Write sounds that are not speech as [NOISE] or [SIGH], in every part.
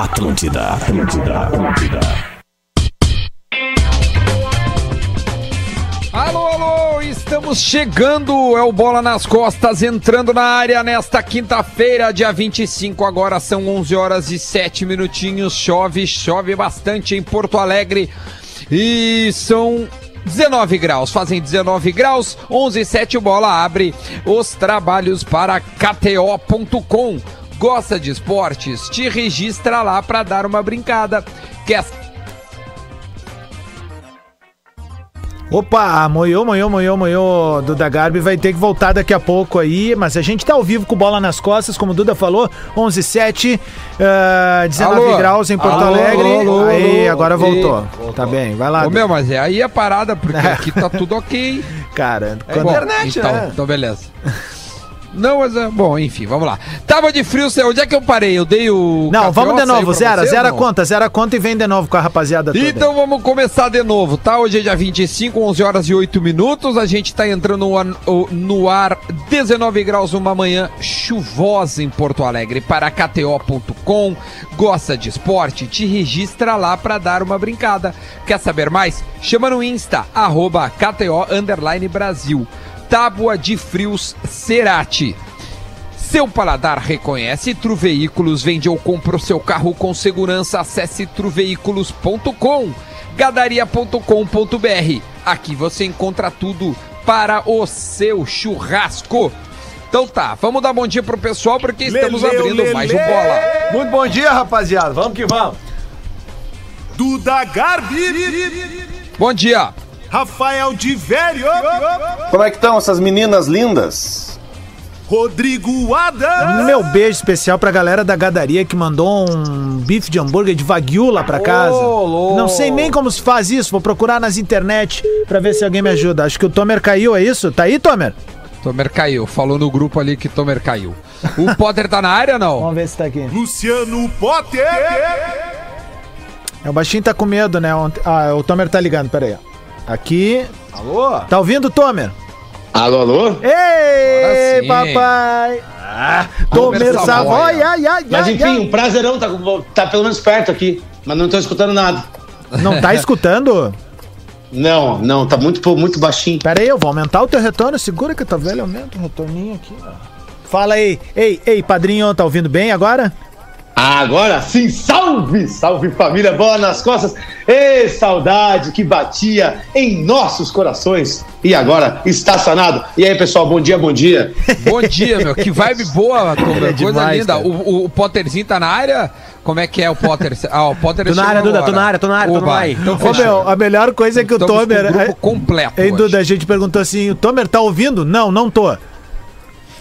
Atlântida, Atlântida, Atlântida. Alô, alô, estamos chegando, é o Bola nas Costas, entrando na área nesta quinta-feira, dia 25, agora são 11 horas e 7 minutinhos, chove, chove bastante em Porto Alegre e são 19 graus, fazem 19 graus, 11 e 7 o Bola abre os trabalhos para KTO.com. Gosta de esportes? Te registra lá para dar uma brincada. Quer Opa, moiou, moiou, moiou, moiou. Duda Garbi vai ter que voltar daqui a pouco aí, mas a gente tá ao vivo com bola nas costas, como o Duda falou, 11 7, uh, 19 Alô? graus em Porto Alô, Alegre. alô, aí, agora voltou. E- Tá bem, vai lá. Ô, meu, mas é aí a parada, porque [LAUGHS] aqui tá tudo ok. Cara, É quando- internet, então, né? Então, beleza. Não, mas é bom, enfim, vamos lá. Tava de frio, onde é que eu parei? Eu dei o. Não, vamos de novo, pra zera, vocês, zera a conta, zera a conta e vem de novo com a rapaziada toda. Então vamos começar de novo, tá? Hoje é dia 25, 11 horas e 8 minutos. A gente tá entrando no ar, no ar 19 graus, uma manhã chuvosa em Porto Alegre. Para KTO.com, gosta de esporte? Te registra lá pra dar uma brincada. Quer saber mais? Chama no Insta, arroba KTO Underline Brasil. Tábua de Frios Cerati. Seu paladar reconhece Tru Veículos, vende ou compra o seu carro com segurança. Acesse truveículos.com, gadaria.com.br. Aqui você encontra tudo para o seu churrasco. Então tá, vamos dar bom dia pro pessoal porque estamos Leleu, abrindo mais um bola. Muito bom dia, rapaziada. Vamos que vamos. Duda Garbi, Bom dia. Rafael de Velho, Como é que estão essas meninas lindas? Rodrigo Adams. Meu beijo especial pra galera da gadaria que mandou um bife de hambúrguer de Wagyu lá pra casa. louco. Não sei nem como se faz isso, vou procurar nas internet pra ver se alguém me ajuda. Acho que o Tomer caiu, é isso? Tá aí, Tomer? Tomer caiu, falou no grupo ali que Tomer caiu. O Potter tá na área ou não? Vamos ver se tá aqui. Luciano Potter. É, O baixinho tá com medo, né? Ah, o Tomer tá ligando, pera aí. ó. Aqui. Alô? Tá ouvindo, Tomer? Alô, alô? Ei, papai! Tomer Tomer Savoy, ai, ai, Mas enfim, ai. um prazerão, tá, tá pelo menos perto aqui, mas não tô escutando nada. Não tá escutando? Não, não, tá muito, muito baixinho. Pera aí, eu vou aumentar o teu retorno. Segura que tá velho, aumenta o retorninho aqui, ó. Fala aí. Ei, ei, padrinho, tá ouvindo bem agora? Agora sim, salve, salve família, bola nas costas. Ê, saudade que batia em nossos corações e agora está sanado. E aí, pessoal, bom dia, bom dia. Bom dia, meu. Que vibe boa. [LAUGHS] É Coisa demais, linda. O, o- o Potterzinho tá na área? Como é que é o Potter? [LAUGHS] Ah, o Potter Tô na área, Duda, tô na área, tô na área, tô no Oba, ar. Então Ô, fechou. meu, a melhor coisa é que o Estamos com Tomer. o grupo é- completo Ei, hoje. Duda, a gente perguntou assim: o Tomer tá ouvindo? Não, não tô.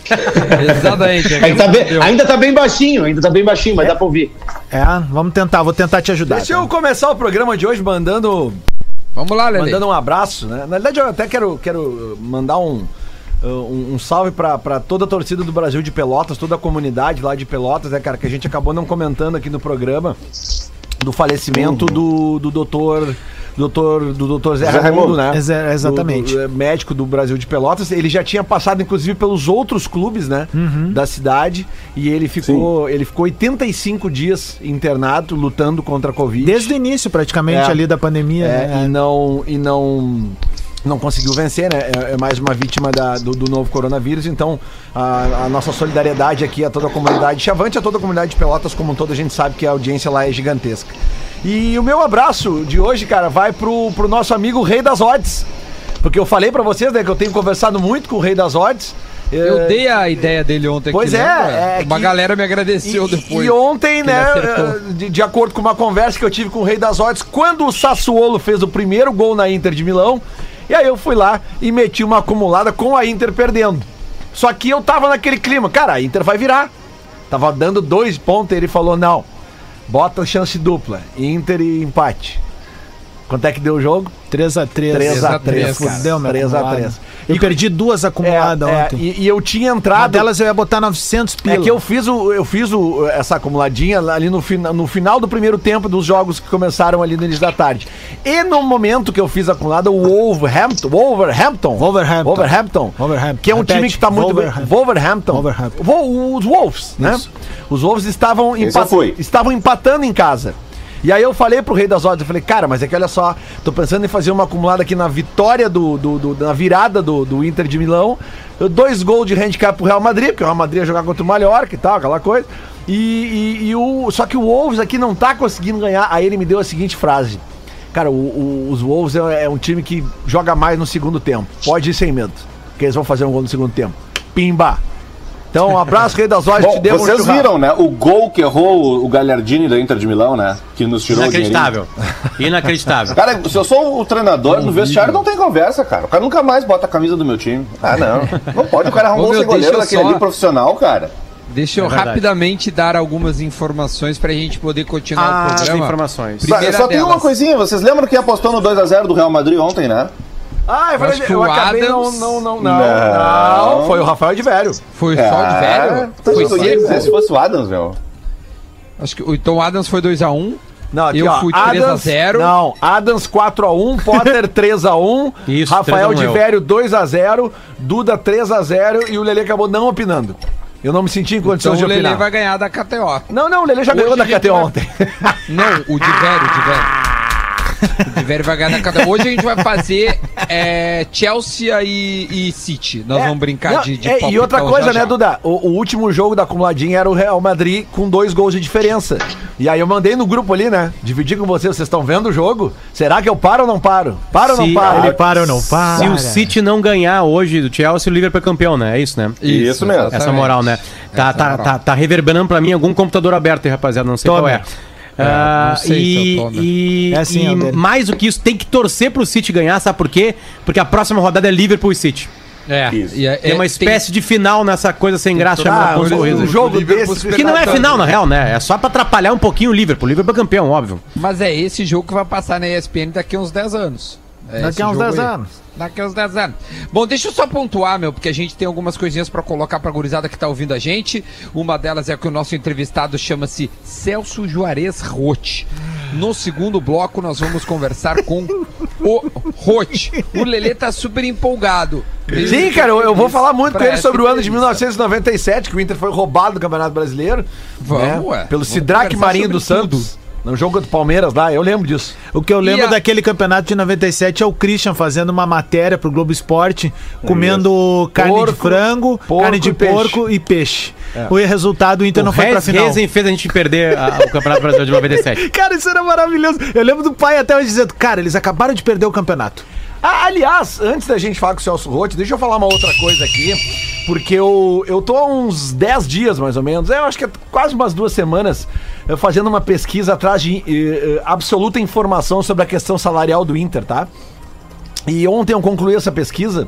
[LAUGHS] Exatamente. Ainda tá, bem, ainda tá bem baixinho, ainda tá bem baixinho, mas dá pra ouvir. É, vamos tentar, vou tentar te ajudar. Deixa tá? eu começar o programa de hoje mandando, Vamos lá, Lele. mandando um abraço, né? Na verdade, eu até quero, quero mandar um, um, um salve pra, pra toda a torcida do Brasil de Pelotas, toda a comunidade lá de Pelotas, né, cara? Que a gente acabou não comentando aqui no programa do falecimento do, do doutor. Doutor, do doutor Zé, Zé Raimundo, Raimundo. né? Exa- exatamente. Do- do, é, médico do Brasil de Pelotas. Ele já tinha passado, inclusive, pelos outros clubes, né? Da cidade. E ele ficou, ele ficou 85 dias internado, lutando contra a Covid. Desde o início, praticamente, É. ali da pandemia. É, né? e não e não não conseguiu vencer, né? É, é mais uma vítima da- do, do novo coronavírus. Então, a, a nossa solidariedade aqui a toda a comunidade Chavante, a toda a comunidade de Pelotas como um todo, a gente sabe que a audiência lá é gigantesca. E o meu abraço de hoje, cara, vai pro, pro nosso amigo Rei das Odds. Porque eu falei pra vocês, né, que eu tenho conversado muito com o Rei das Odds. Eu É, dei a ideia dele ontem Pois aqui, é, lembra? é Uma que- galera me agradeceu e, depois. E ontem, né, eh, de, de acordo com uma conversa que eu tive com o Rei das Odds, quando o Sassuolo fez o primeiro gol na Inter de Milão, e aí eu fui lá e meti uma acumulada com a Inter perdendo. Só que eu tava naquele clima, cara, a Inter vai virar. Tava dando dois pontos e ele falou, não, bota chance dupla, Inter e empate. Quanto é que deu o jogo? 3x3. 3x3, Fudeu, meu 3 a acumulado. 3. Eu E- perdi duas acumuladas É, é, ontem. e, e eu tinha Uma entrado. delas eu ia botar 900 pila. É que eu fiz, o, eu fiz o, essa acumuladinha ali no, fina, no final do primeiro tempo dos jogos que começaram ali no início da tarde. E no momento que eu fiz a acumulada, o Wolverhampton, Wolverhampton, Wolverhampton. Wolverhampton, Wolverhampton. que é um Repete. time que tá muito Wolverhampton. bem. Wolverhampton. Wolverhampton. Wo- Os Wolves, né? Isso. Os Wolves estavam, fui. estavam empatando em casa. E aí eu falei pro Rei das Odds, eu falei, cara, mas é que olha só, tô pensando em fazer uma acumulada aqui na vitória do, do- do- na virada do, do Inter de Milão, dois gols de handicap pro Real Madrid, porque o Real Madrid ia jogar contra o Mallorca e tal, aquela coisa. E, e- e o, só que o Wolves aqui não tá conseguindo ganhar. Aí ele me deu a seguinte frase. Cara, o- o- os Wolves é, é um time que joga mais no segundo tempo. Pode ir sem medo, que eles vão fazer um gol no segundo tempo. Pimba! Então, um abraço, Rei das Odds, Bom, um vocês churrasco. viram, né? O gol que errou o- o Galhardini da Inter de Milão, né? Que nos tirou o. Inacreditável. Inacreditável. Cara, se eu sou o treinador, no vestiário não tem conversa, cara. O cara nunca mais bota a camisa do meu time. Ah, não. Não pode. O cara arrumou sem goleiro eu daquele só- ali profissional, cara. Deixa eu É rapidamente dar algumas informações pra gente poder continuar o As programa. informações. Só, Primeira só tem delas. uma coisinha. Vocês lembram quem apostou no 2x0 do Real Madrid ontem, né? Ah, é acho verdade. que Eu o acabei não, Adams- não, não, não, Não. não. Foi o Rafael de Velho. Foi só de velho? Então, Foi eu ia dizer se fosse o Adams, meu. Acho que o Tom Adams foi 2x1. Não, Eu fui 3 a 0. Não, Adams 4x1, Potter [LAUGHS] 3x1, Isso, Rafael 3 a 1 de eu. Velho 2x0, Duda 3x0 e o Lele acabou não opinando. Eu não me senti em Então condições o de Lele opinar. vai ganhar da KTO. Não, não, o Lele já Hoje ganhou da KTO vai- ontem. Não, o de velho, o de velho. O de velho vai ganhar da KTO. Hoje a gente vai fazer é, Chelsea e, e City. Nós vamos brincar Não, de, de é, E outra coisa, já. né, Duda? O, o último jogo da acumuladinha era o Real Madrid com dois gols de diferença. E aí eu mandei no grupo ali, né? Dividi com vocês, vocês estão vendo o jogo? Será que eu paro ou não paro? Paro ou não paro? Ele para ou não para? Se o City não ganhar hoje do Chelsea, o Liverpool é campeão, né? É isso, né? Isso mesmo. Essa moral, né? Tá, tá, moral. tá, tá reverberando pra mim algum computador aberto aí, rapaziada. Não sei qual é. Tomer. Ah, sei e, é e, É e é o dele. mais do que isso, tem que torcer pro City ganhar, sabe por quê? Porque a próxima rodada é Liverpool e City. É, e é- Tem uma é- espécie de final nessa coisa sem graça Ah, chamada com um, um jogo desse... Que não é final, na real, né? É só pra atrapalhar um pouquinho o Liverpool. O Liverpool é campeão, óbvio. Mas é esse jogo que vai passar na ESPN daqui a uns 10 anos. É Daqui a uns jogo 10 aí. anos. Daqui a uns 10 anos. Bom, deixa eu só pontuar, meu, porque a gente tem algumas coisinhas pra colocar pra gurizada que tá ouvindo a gente. Uma delas é que o nosso entrevistado chama-se Celso Juarez Rote. No segundo bloco, nós vamos conversar com o Rote. O Lelê tá super empolgado. Sim, cara, eu, eu vou falar muito com ele sobre o ano de entrevista. 1997, que o Inter foi roubado do Campeonato Brasileiro. Vamos, né? ué. Pelo Sidraque Marinho dos Santos. No jogo contra o Palmeiras lá, eu lembro disso. O que eu lembro a- daquele campeonato de 97 é o Christian fazendo uma matéria pro Globo Esporte, comendo carne de Porco, frango, porco carne de e peixe. porco e peixe. O resultado, o Inter não o foi pra final. Rezen fez a gente perder a- o Campeonato Brasileiro de 97. [LAUGHS] Cara, isso era maravilhoso. Eu lembro do pai até hoje dizendo, cara, eles acabaram de perder o campeonato. Ah, aliás, antes da gente falar com o Celso Rotti, deixa eu falar uma outra coisa aqui, porque eu, eu tô há uns 10 dias, mais ou menos, eu acho que é quase umas duas semanas, eh, fazendo uma pesquisa atrás de eh, eh, absoluta informação sobre a questão salarial do Inter, tá? E ontem eu concluí essa pesquisa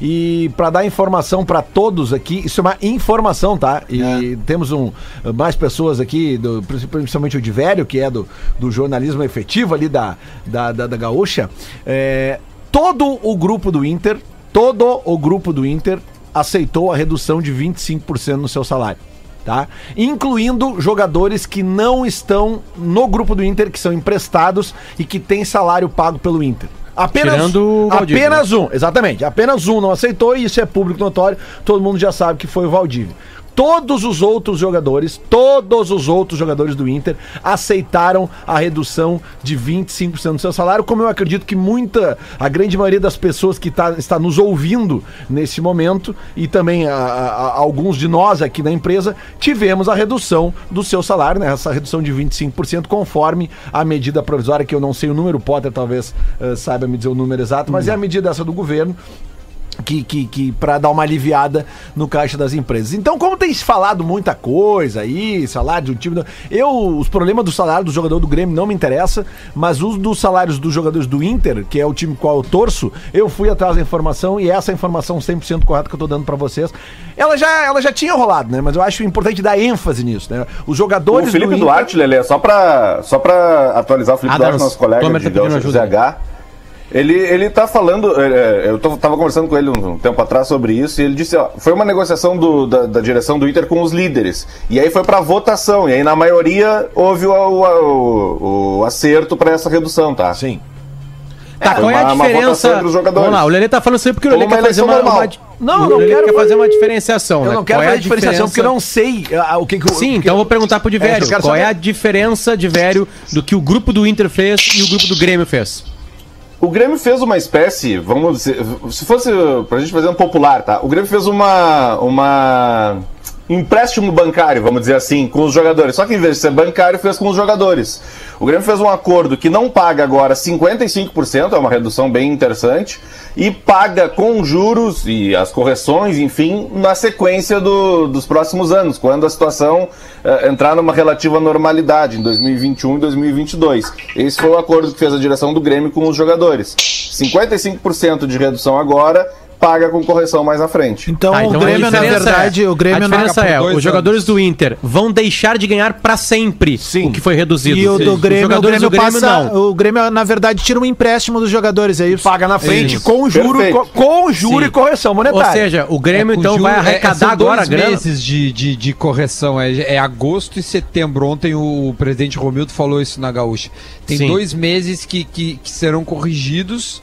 e para dar informação para todos aqui, isso é uma informação, tá? E temos um, mais pessoas aqui, do, principalmente o Divério, que é do, do jornalismo efetivo ali da, da, da, da Gaúcha. É, todo o grupo do Inter, todo o grupo do Inter aceitou a redução de 25% no seu salário. Tá? Incluindo jogadores que não estão no grupo do Inter, que são emprestados e que têm salário pago pelo Inter. Apenas, Tirando Valdívia, apenas um, exatamente. Apenas um não aceitou e isso é público notório. Todo mundo já sabe que foi o Valdívia. Todos os outros jogadores, todos os outros jogadores do Inter aceitaram a redução de 25% do seu salário, como eu acredito que muita, a grande maioria das pessoas que tá, está nos ouvindo nesse momento e também a- a- alguns de nós aqui na empresa tivemos a redução do seu salário, né? Essa redução de 25% conforme a medida provisória, que eu não sei o número, Potter talvez eh, saiba me dizer o número exato, mas é a medida essa do governo que, que, que para dar uma aliviada no caixa das empresas. Então, como tem se falado muita coisa aí, salário do time, eu os problemas do salário do jogador do Grêmio não me interessa, mas os dos salários dos jogadores do Inter, que é o time qual eu torço, eu fui atrás da informação e essa informação 100% correta que eu tô dando para vocês, ela já ela já tinha rolado, né? Mas eu acho importante dar ênfase nisso, né? Os O jogadores Felipe do Inter- Duarte, Lelê, só pra, só pra atualizar o Felipe Ah, Duarte, não, nosso colega de tá Gaúcho ajuda. ZH, ele, ele tá falando, é, é, eu tô, tava conversando com ele um, um tempo atrás sobre isso, e ele disse, ó, foi uma negociação do- da, da direção do Inter com os líderes, e aí foi pra votação, e aí na maioria houve o, o, o- o acerto pra essa redução, tá? Sim. Tá, foi qual é a uma- diferença? votação entre os jogadores. Vamos lá, o Lelê tá falando isso aí porque o Lelê quer fazer uma, uma- Não, o não Lelê quero- quer fazer uma diferenciação, Eu né? não quero Qual é fazer diferenciação porque eu não sei ah, o que que o- Sim, então eu vou perguntar pro [LAUGHS] É, Divério. eu quero qual é saber. a diferença, Divério, do que o grupo do Inter fez e o grupo do Grêmio fez? O Grêmio fez uma espécie, vamos dizer, se fosse pra gente fazer um popular, tá? O Grêmio fez uma uma empréstimo bancário, vamos dizer assim, com os jogadores. Só que em vez de ser bancário, fez com os jogadores. O Grêmio fez um acordo que não paga agora 55%, é uma redução bem interessante, e paga com juros e as correções, enfim, na sequência do- dos próximos anos, quando a situação eh, entrar numa relativa normalidade, em 2021 e 2022. Esse foi o acordo que fez a direção do Grêmio com os jogadores. 55% de redução agora, paga com correção mais à frente. Então, Tá, o a Grêmio, na diferença verdade, é- o Grêmio a diferença é, os jogadores anos. do Inter vão deixar de ganhar pra sempre Sim. o que foi reduzido. E o do Grêmio, o Grêmio, do Grêmio passa, não. o Grêmio, na verdade, tira um empréstimo dos jogadores, é isso? paga na frente Isso. com juro, Perfeito. com juro Sim. e correção Ou monetária. seja, o Grêmio É, então juro- vai é- arrecadar são agora dois meses de, de, de correção. É, é agosto e setembro. Ontem o presidente Romildo falou isso na Gaúcha. Tem Sim. dois meses que, que, que serão corrigidos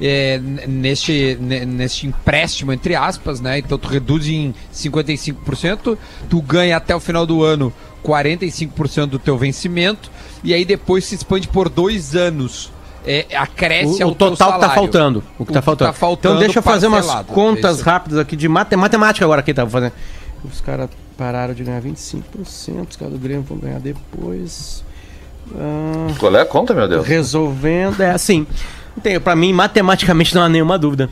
é, neste, ne- neste empréstimo, entre aspas, né? Então tu reduz em 55%, tu ganha até o final do ano 45% do teu vencimento, e aí depois se expande por dois anos. É, acresce O, ao o teu total que tá faltando. O que tá faltando. Então deixa eu fazer umas contas rápidas aqui de mate- matemática agora aqui, tá vou fazendo. Os caras pararam de ganhar 25%, os caras do Grêmio vão ganhar depois. Ah, Qual é a conta, meu Deus? resolvendo. É assim. Tem, pra mim, matematicamente não há nenhuma dúvida.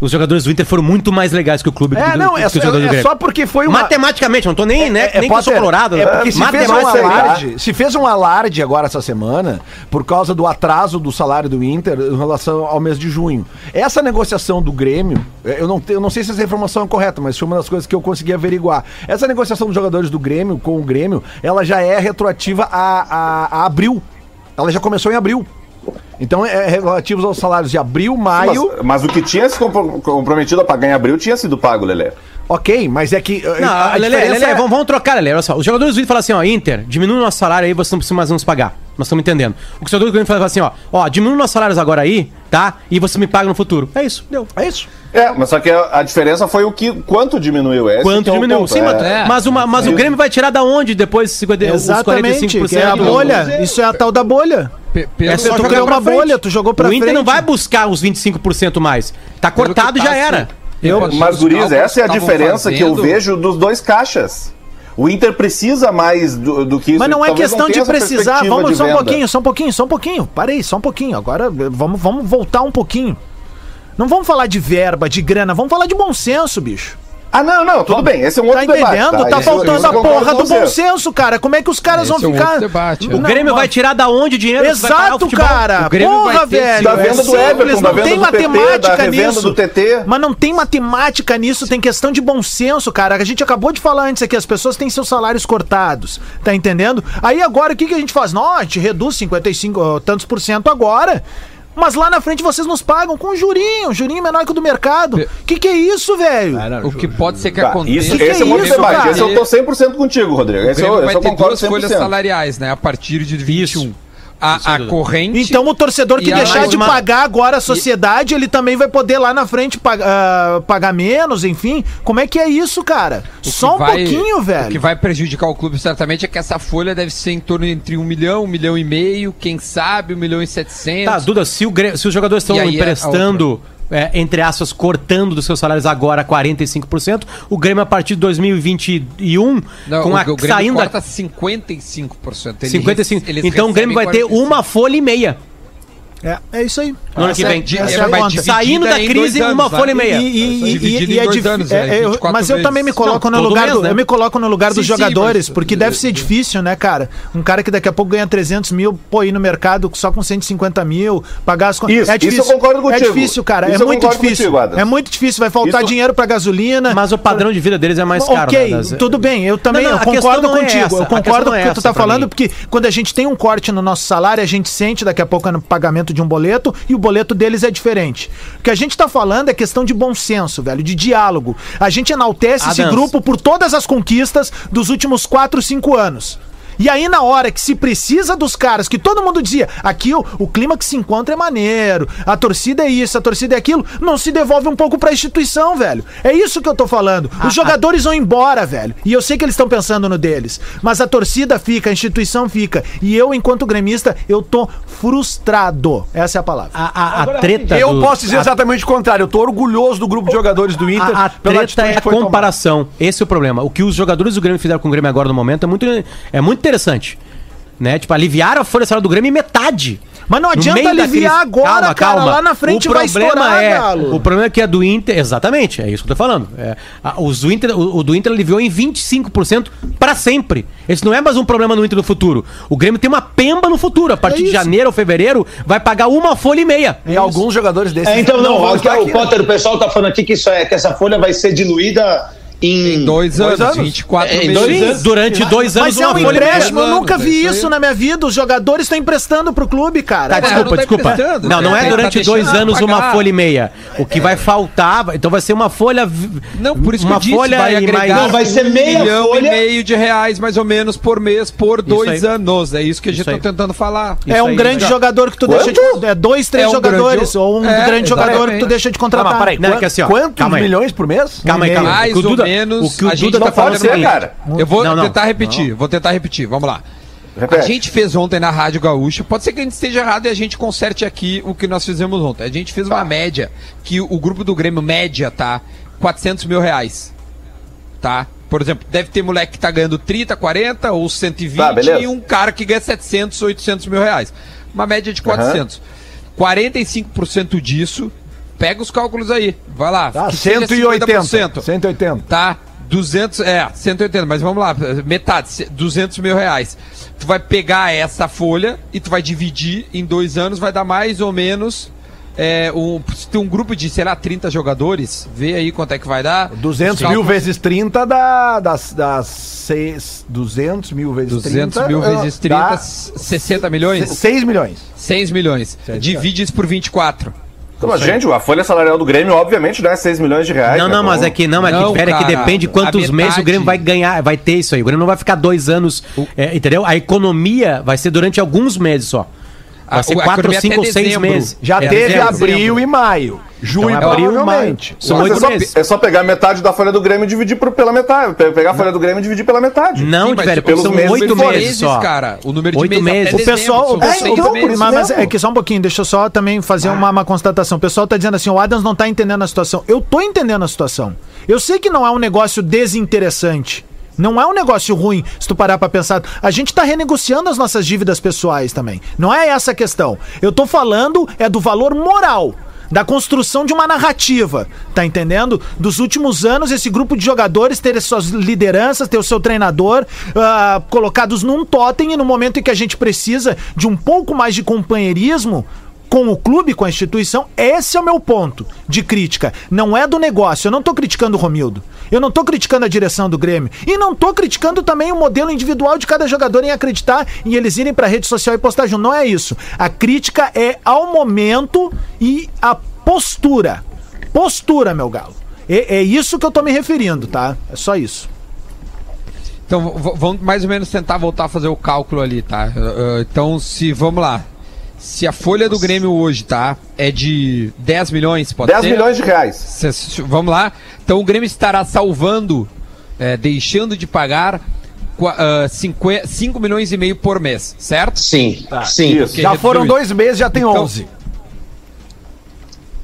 Os jogadores do Inter foram muito mais legais que o clube É, do, não, que é, jogadores do é Grêmio. só porque foi uma... Matematicamente, não tô nem, né, É, é, nem que sou colorado. É porque se fez um alarde, se fez um alarde agora essa semana por causa do atraso do salário do Inter em relação ao mês de junho. Essa negociação do Grêmio, é, eu não, eu não sei se essa informação é correta, mas foi uma das coisas que eu consegui averiguar. Essa negociação dos jogadores do Grêmio com o Grêmio, ela já é retroativa a, a- a abril. Ela já começou em abril. Então é relativos aos salários de abril, maio. Mas, mas o que tinha se compro- comprometido a pagar em abril tinha sido pago, Lelé. Ok, mas é que. uh, Não, a diferença Lelê, é- vamos, vamos trocar, Lelê. Olha só. Os jogadores do Inter falam assim, ó, Inter, diminui o nosso salário aí, vocês não precisam mais nos pagar. Nós estamos entendendo. O jogador do Grêmio fala assim, ó, ó, diminui nossos salários agora aí, tá? E você me paga no futuro. É isso, deu. É isso. É, mas só que a, a diferença foi o que quanto diminuiu esse. Quanto que é o diminuiu? ponto, Sim, é. mas, É. mas, uma, mas o Sim. Grêmio vai tirar da onde depois os 50, os Exatamente, 45%? que é a bolha. Isso é a tal da bolha. Pelo- É só tu criou uma frente. bolha, tu jogou pra O Inter frente. não vai buscar os 25% mais. Tá pelo cortado que e já tá era. Eu- Mas, Guriz, essa é a que diferença que eu fazendo, vejo dos dois caixas. O Inter precisa mais do, do que isso. Mas não é questão tenha de precisar. Vamos de só um pouquinho, só um pouquinho, só um pouquinho. Parei, só um pouquinho. Agora eh, vamos, vamos voltar um pouquinho. Não vamos falar de verba, de grana, vamos falar de bom senso, bicho. Ah, não, não, tudo bem. Esse é um Tá outro debate. entendendo? Tá Esse- faltando isso eu a porra do bom senso, cara. Como é que os caras Esse vão é um ficar. outro debate, O é. Grêmio vai tirar da onde o dinheiro? o Exato, cara. O Grêmio Porra, vai ter velho. Da é venda do simples, Everton, da não venda tem do PT, matemática nisso. do TT. Mas não tem matemática nisso, tem questão de bom senso, cara. A gente acabou de falar antes aqui, as pessoas têm seus salários cortados, tá entendendo? Aí agora o que, que a gente faz? Não, a gente reduz 55 ó, tantos por cento agora. Mas lá na frente vocês nos pagam com um jurinho, um jurinho menor que o do mercado. Pe- Que que é isso, velho? O que pode ser que Tá, aconteça. isso, Que que esse é é outro isso, debate. cara? Esse eu tô 100% contigo, Rodrigo. O Esse eu, Grêmio vai esse eu ter concordo duas folhas 100%. salariais, né? A partir de 21. A, Isso a tudo. corrente. Então o torcedor que E a deixar de uma- pagar agora a sociedade, ele também vai poder lá na frente pag- ah, pagar menos, enfim. Como é que é isso, cara? Só um vai- pouquinho, O que velho. vai prejudicar o clube certamente é que essa folha deve ser em torno entre um milhão, um milhão e meio, quem sabe um milhão e setecentos. Tá, Duda, se, o se os jogadores estão E é a emprestando, é, entre aspas, cortando dos seus salários agora 45%, o Grêmio a partir de 2021, Não, com a, o Grêmio saindo corta 55%. Ele 55%. eles então o Grêmio vai ter uma folha e meia. É, é isso aí. No ano que vem. É, é Saindo da crise, uma anos, folha e né? meia. E, e, e, e é dois dif- anos, é, é, é, eu- 24 mas eu vezes. também me coloco Não, no lugar mês, do, né? eu me coloco no lugar Sim, dos sim, jogadores, mas- porque deve ser difícil, né, cara? Um cara que daqui a pouco ganha 300 mil, pô, ir no mercado só com 150 mil, pagar as contas. Isso, é isso eu difícil. concordo É contigo. difícil, cara. Isso é muito difícil. é muito difícil. Vai faltar Isso- dinheiro pra gasolina. Mas o padrão de vida deles é mais caro. ok, né, das- tudo bem. Eu também concordo é contigo. eu concordo é com o que tu tá falando, porque quando a gente tem um corte no nosso salário, a gente sente daqui a pouco no pagamento de um boleto e o boleto deles é diferente. O que a gente tá falando é questão de bom senso, velho, de diálogo. A gente enaltece esse grupo por todas as conquistas dos últimos 4, 5 anos. E aí, na hora que se precisa dos caras, que todo mundo dizia, aqui o, o clima que se encontra é maneiro, a torcida é isso, a torcida é aquilo, não se devolve um pouco pra instituição, velho. É isso que eu tô falando. Os jogadores vão embora, velho. E eu sei que eles estão pensando no deles. Mas a torcida fica, a instituição fica. E eu, enquanto gremista, eu tô frustrado. Essa é a palavra. A, a- a treta. Eu do- posso dizer a- exatamente o contrário. Eu tô orgulhoso do grupo de jogadores do Inter. A, treta é a foi tomada. comparação. Esse é o problema. O que os jogadores do Grêmio fizeram com o Grêmio agora no momento é muito, é muito interessante. Né? Tipo, aliviaram a folha salarial do Grêmio em metade. Mas não adianta aliviar crise. agora, cara. Lá na frente o vai problema estourar, é, Galo. O problema é que a do Inter, exatamente, é isso que eu tô falando. É, a- os do Inter, o, o do Inter aliviou em 25% pra sempre. Esse não é mais um problema no Inter do futuro. O Grêmio tem uma pemba no futuro. A partir de isso. janeiro ou fevereiro, vai pagar uma folha e meia. E alguns jogadores desses. É, então não, aqui, estar o aqui, né? Potter, o pessoal tá falando aqui que isso é que essa folha vai ser diluída em, Em dois, Dois anos, anos. 24 É, em meses. dois Sim, anos. durante dois anos, Mas é um folha empréstimo, eu nunca é vi isso aí. isso na minha vida. Os jogadores estão emprestando pro clube, cara. Tá, Não, desculpa, não tá desculpa. Não, não é Tá durante dois anos uma folha e meia. O que vai faltar, então vai ser uma folha. Não, por isso uma que eu disse, folha vai agregar mais- Não, vai ser um meia milhão folha. e meio de reais, mais ou menos, por mês, por dois anos. É isso que a gente tá aí. tentando falar. É um aí, grande jogador que tu Quanto? deixa de. É dois, três É um jogadores. grande- ou um É, grande jogador que tu deixa de contratar. mas peraí, Não, é que assim, ó, quantos calma milhões por mês? Calma aí, calma aí. Mais O Duda- menos, o que o a gente Duda tá tá falando falando é cara. Eu vou Não, não. tentar repetir, vou tentar repetir, vamos lá. A Repete. gente fez ontem na Rádio Gaúcha, pode ser que a gente esteja errado e a gente conserte aqui o que nós fizemos ontem. A gente fez uma média, que o grupo do Grêmio média tá 400 mil reais, tá? Por exemplo, deve ter moleque que tá ganhando 30, 40 ou 120 Tá, beleza. e um cara que ganha 700, 800 mil reais. Uma média de 400. 45% disso, pega os cálculos aí, vai lá. Tá, que seja 180. 50%. 180. Tá, 200, é, 180, mas vamos lá, metade, se- 200 mil reais. Tu vai pegar essa folha e tu vai dividir em dois anos, vai dar mais ou menos. É, um, se tem um grupo de, sei lá, 30 jogadores, vê aí quanto é que vai dar. 200 Os mil cálculos- vezes 30 dá. Das, das seis, 200 mil vezes 200 30. mil ah, vezes 30, dá 60 milhões? 6 milhões. 6 milhões. Divide isso por 24. Então, mas, gente, a folha salarial do Grêmio, obviamente, não é 6 milhões de reais. Não, né? não, mas é que não, é que, Não, difere, é que cara, depende quantos a meses o Grêmio metade- vai ganhar, vai ter isso aí. O Grêmio não vai ficar dois anos, é, entendeu? A economia vai ser durante alguns meses só. Vai ser a quatro, cinco seis meses. Já É, teve dezembro. abril e maio. Junho, Então, abril e maio. São Mas oito é, só, meses. é só pegar metade da folha do Grêmio e dividir por, pela metade. Pe- Pegar a folha do Grêmio e dividir pela metade. Não, Sim, mas velho, pelos são oito meses só. cara. O número de Oito meses, O pessoal, seis então, meses. por isso mas, mas é que só um pouquinho, deixa eu só também fazer uma, uma constatação. O pessoal tá dizendo assim, o Adams não tá entendendo a situação. Eu tô entendendo a situação. Eu sei que não é um negócio desinteressante. Não é um negócio ruim, se tu parar pra pensar. A gente tá renegociando as nossas dívidas pessoais também. Não é essa a questão. Eu tô falando é do valor moral. Da construção de uma narrativa, tá entendendo? Dos últimos anos, esse grupo de jogadores ter as suas lideranças, ter o seu treinador ah, colocados num totem e no momento em que a gente precisa de um pouco mais de companheirismo, com o clube, com a instituição, esse é o meu ponto de crítica. Não é do negócio. Eu não tô criticando o Romildo. Eu não tô criticando a direção do Grêmio. E não tô criticando também o modelo individual de cada jogador em acreditar em eles irem pra rede social e postar junto. Não é isso. A crítica é ao momento e a postura. Postura, meu galo. É, é isso que eu tô me referindo, tá? É só isso. Então vamos mais ou menos tentar voltar a fazer o cálculo ali, tá? Uh, uh, Então, se vamos lá. Se a folha do Grêmio hoje, tá? É de 10 milhões, pode 10 ser? milhões de reais. Se- se- vamos lá. Então o Grêmio estará salvando, é, deixando de pagar 5 milhões e meio por mês, certo? Sim, Tá. sim. Isso. Já reduzir. foram dois meses, já tem Então, 11.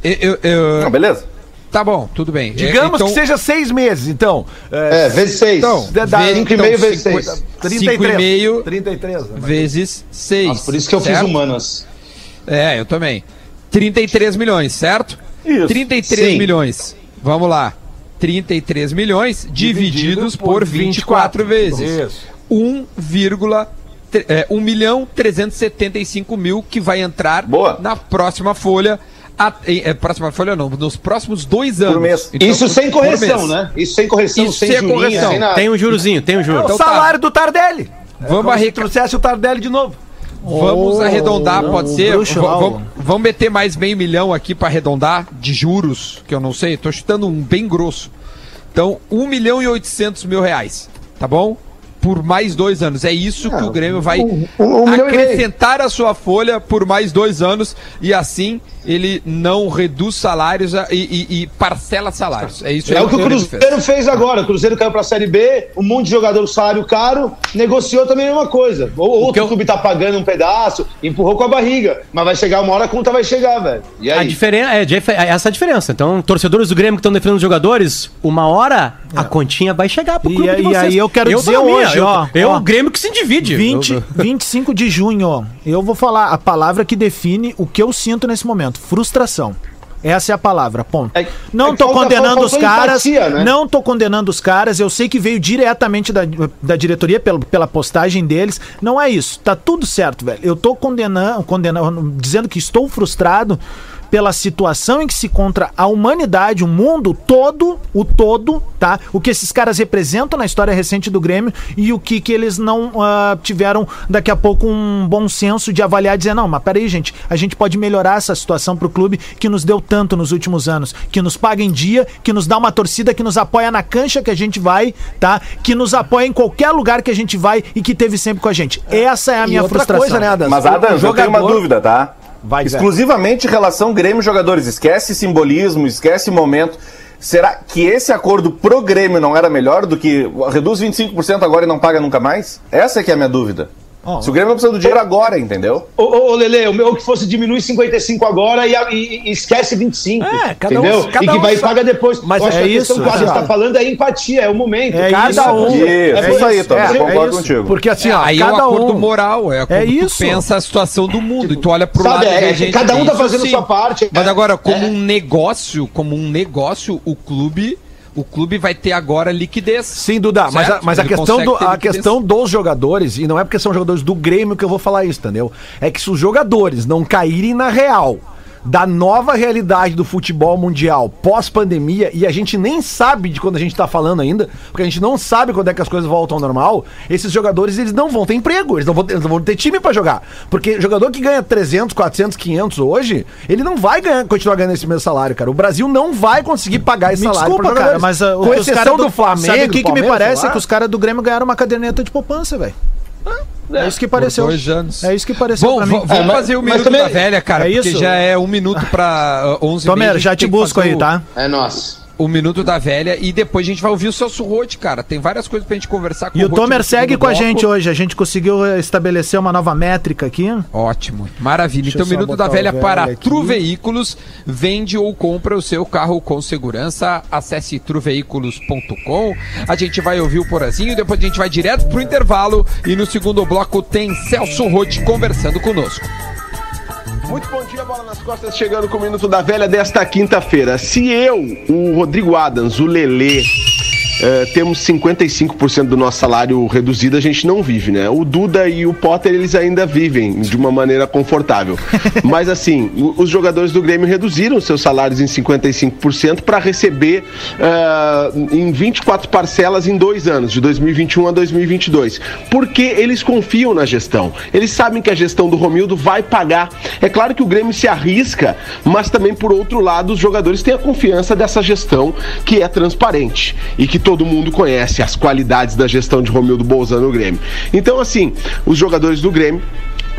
Eu- eu- eu- Não, beleza. tá bom, tudo bem. Digamos É, então- que seja seis meses, então. É, É, vezes seis. Então, vê- cinco e então, meio vezes cinco- seis. 33. 5,5 33. né? vezes 6. Nossa, por isso que eu fiz humanas. É, eu também. 33 milhões, certo? Isso. 33 Sim. milhões. Vamos lá. 33 milhões divididos por 24 vezes. Isso. 1, tre- é, 1 milhão 375 mil que vai entrar Boa. na próxima folha. A, é, próxima folha não, nos próximos dois anos. mês. Então, Isso por- sem correção, mês. né? Isso sem correção, Isso sem sem jurinha, correção. sem. Tem um jurozinho, tem um juro. É o Então tá. salário do Tardelli. É Vamos como se arreca- trouxesse o Tardelli de novo. Vamos arredondar, pode o ser? bruxo vamos, vamos meter mais meio milhão aqui para arredondar de juros, que eu não sei, tô chutando um bem grosso. Então, 1 milhão e 800 mil reais, tá bom? Por mais dois anos. É isso que o Grêmio vai um- um meio. acrescentar a sua folha por mais dois anos e assim ele não reduz salários a- e, e- e parcela salários. É isso É aí o que o Cruzeiro fez agora. O Cruzeiro caiu pra Série B, um monte de jogador com salário caro, negociou também a mesma coisa. Ou outro eu- clube tá pagando um pedaço, empurrou com a barriga. Mas vai chegar uma hora, a conta vai chegar, velho. E A aí? diferença é, é essa a diferença. Então, torcedores do Grêmio que estão defendendo os jogadores, uma hora a continha vai chegar pro E clube aí- de e vocês. aí eu quero tô dizer minha, hoje, eu- ó, É ó. o Grêmio que se divide. 20, Eu- 25 de junho, eu vou falar a palavra que define o que eu sinto nesse momento: frustração. Essa é a palavra, ponto. É- não é tô falta- condenando os faltou caras, empatia, né? não tô condenando os caras, eu sei que veio diretamente da, da diretoria pela, pela postagem deles, não é isso, tá tudo certo, velho. Eu tô condenando, condenando, dizendo que estou frustrado pela situação em que se encontra a humanidade, o mundo todo, o todo, tá? O que esses caras representam na história recente do Grêmio e o que, que eles não ah, tiveram daqui a pouco um bom senso de avaliar e dizer, não, mas peraí, gente, a gente pode melhorar essa situação pro clube que nos deu tanto nos últimos anos, que nos paga em dia, que nos dá uma torcida, que nos apoia na cancha que a gente vai, tá? Que nos apoia em qualquer lugar que a gente vai e que teve sempre com a gente. Essa é a E minha outra frustração. coisa, né, Adams? Mas, Adams, eu tenho uma jogador- dúvida, tá? Vai. Exclusivamente relação Grêmio-jogadores. Esquece simbolismo, esquece momento. Será que esse acordo pro Grêmio não era melhor do que reduz 25% agora e não paga nunca mais? Essa é que é a minha dúvida. Se o Grêmio não precisa do dinheiro agora, entendeu? Ô, ô, ô, Lele, o meu que fosse diminuir 55 agora e, a- e- e esquece 25. É, cada um- entendeu? cada e que um vai sabe. paga depois. Mas é que a questão isso, que o Adams assim, está falando é empatia, é o momento. É Cada isso. um. Isso, é isso aí. Thomas, é- eu concordo é isso. contigo. Porque assim, ó, Aí é o cada acordo um... moral, é como É tu isso. pensa a situação do mundo. E tu olha pro Sabe, lado é, e a é, gente cada um tá fazendo sim. sua parte. Mas É, agora, como é. um negócio, como um negócio, o clube, o clube vai ter agora liquidez. Sim, Duda, mas a, Certo? mas a questão, do, a questão dos jogadores, e não é porque são jogadores do Grêmio que eu vou falar isso, entendeu? É que se os jogadores não caírem na real da nova realidade do futebol mundial pós-pandemia, e a gente nem sabe de quando a gente tá falando ainda, porque a gente não sabe quando é que as coisas voltam ao normal, esses jogadores eles não vão ter emprego, eles não vão ter, não vão ter time pra jogar. Porque jogador que ganha 300, 400, 500 hoje, ele não vai ganhar, continuar ganhando esse mesmo salário, cara. O Brasil não vai conseguir pagar esse Me salário desculpa, cara, mas o com exceção caras do, Flamengo, Sabe o que, que me parece? É que os caras do Grêmio ganharam uma caderneta de poupança, velho. É isso que pareceu. dois anos. É isso que pareceu Bom, pra v- mim. vamos É, fazer o mas minuto também- da velha, cara, É porque isso. já é um minuto pra uh, 11 e meia, a Tomer, já te busco aí, o- tá? É nosso. O minuto da velha e depois a gente vai ouvir o Celso Roth, cara. Tem várias coisas pra gente conversar com E o Roth Tomer segue com a bloco. gente hoje. A gente conseguiu estabelecer uma nova métrica aqui. Ótimo, maravilha. Deixa então, Minuto da o Velha para aqui. Tru Veículos. Vende ou compra o seu carro com segurança. Acesse truveículos.com. A gente vai ouvir o Porazinho, depois a gente vai direto pro intervalo. E no segundo bloco tem Celso Roth conversando conosco. Muito bom dia, bola nas costas, chegando com o Minuto da Velha desta quinta-feira. Se eu, o Rodrigo Adams, o Lelê, eh, temos 55% do nosso salário reduzido, a gente não vive, né? O Duda e o Potter, eles ainda vivem de uma maneira confortável. [LAUGHS] Mas assim, os jogadores do Grêmio reduziram seus salários em 55% para receber eh, em 24 parcelas em dois anos, de 2021 a 2022. Porque eles confiam na gestão. Eles sabem que a gestão do Romildo vai pagar. É claro que o Grêmio se arrisca, mas também, por outro lado, os jogadores têm a confiança dessa gestão que é transparente e que todo mundo conhece as qualidades da gestão de Romildo Bolzano no Grêmio. Então, assim, os jogadores do Grêmio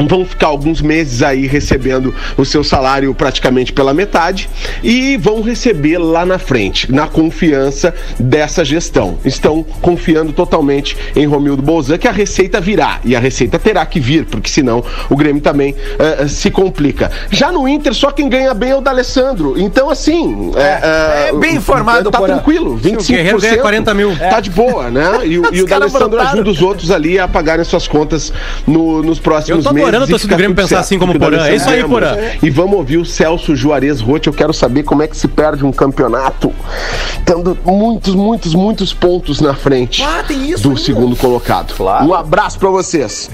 vão ficar alguns meses aí recebendo o seu salário praticamente pela metade e vão receber lá na frente, na confiança dessa gestão. Estão confiando totalmente em Romildo Bolzan que a receita virá e a receita terá que vir, porque senão o Grêmio também eh, se complica. Já no Inter, só quem ganha bem é o D'Alessandro. Então, assim. É, é bem informado, Tá tranquilo, 25%. O Guerreiro ganha 40 mil. Tá de boa, né? E, o- [LAUGHS] e o D'Alessandro ajuda os outros ali a pagarem suas contas no- nos próximos meses. Adorando a torcida do Grêmio pensar certo. assim como o Porã. É isso aí, Porã. E vamos ouvir o Celso Juarez Rotti. Eu quero saber como é que se perde um campeonato tendo muitos, muitos, muitos pontos na frente Ah, tem isso do segundo colocado. Claro. Um abraço pra vocês.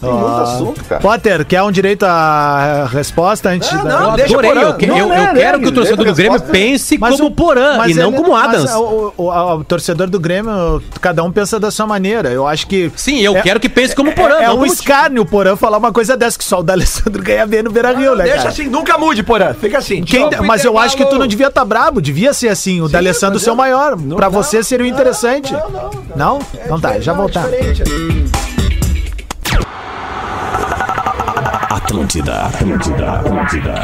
Tem muito assunto, cara. Potter, quer um direito à resposta antes Não, da... não, Eu deixa adorei. Porã. Eu, que- Não, eu- não, eu não, quero que o torcedor do resposta- Grêmio pense Mas como o- Porã mas e não ele- como mas Adams. o, o- o- o torcedor do Grêmio, cada um pensa da sua maneira. Eu acho que. Sim, eu É- quero que pense como Porã. É, é não um como- escárnio o Porã falar uma coisa dessa, que só o D'Alessandro [LAUGHS] ganha bem no Beira Rio, né? Deixa cara? assim, nunca mude, Porã. Fica assim. Quem- Tchau. mas eu acho que tu não devia estar brabo, devia ser assim, o D'Alessandro mas ser o maior. Pra você seria o não, interessante. não, não, Não? Então tá, já voltar. diferente. Atlântida, Atlântida, Atlântida.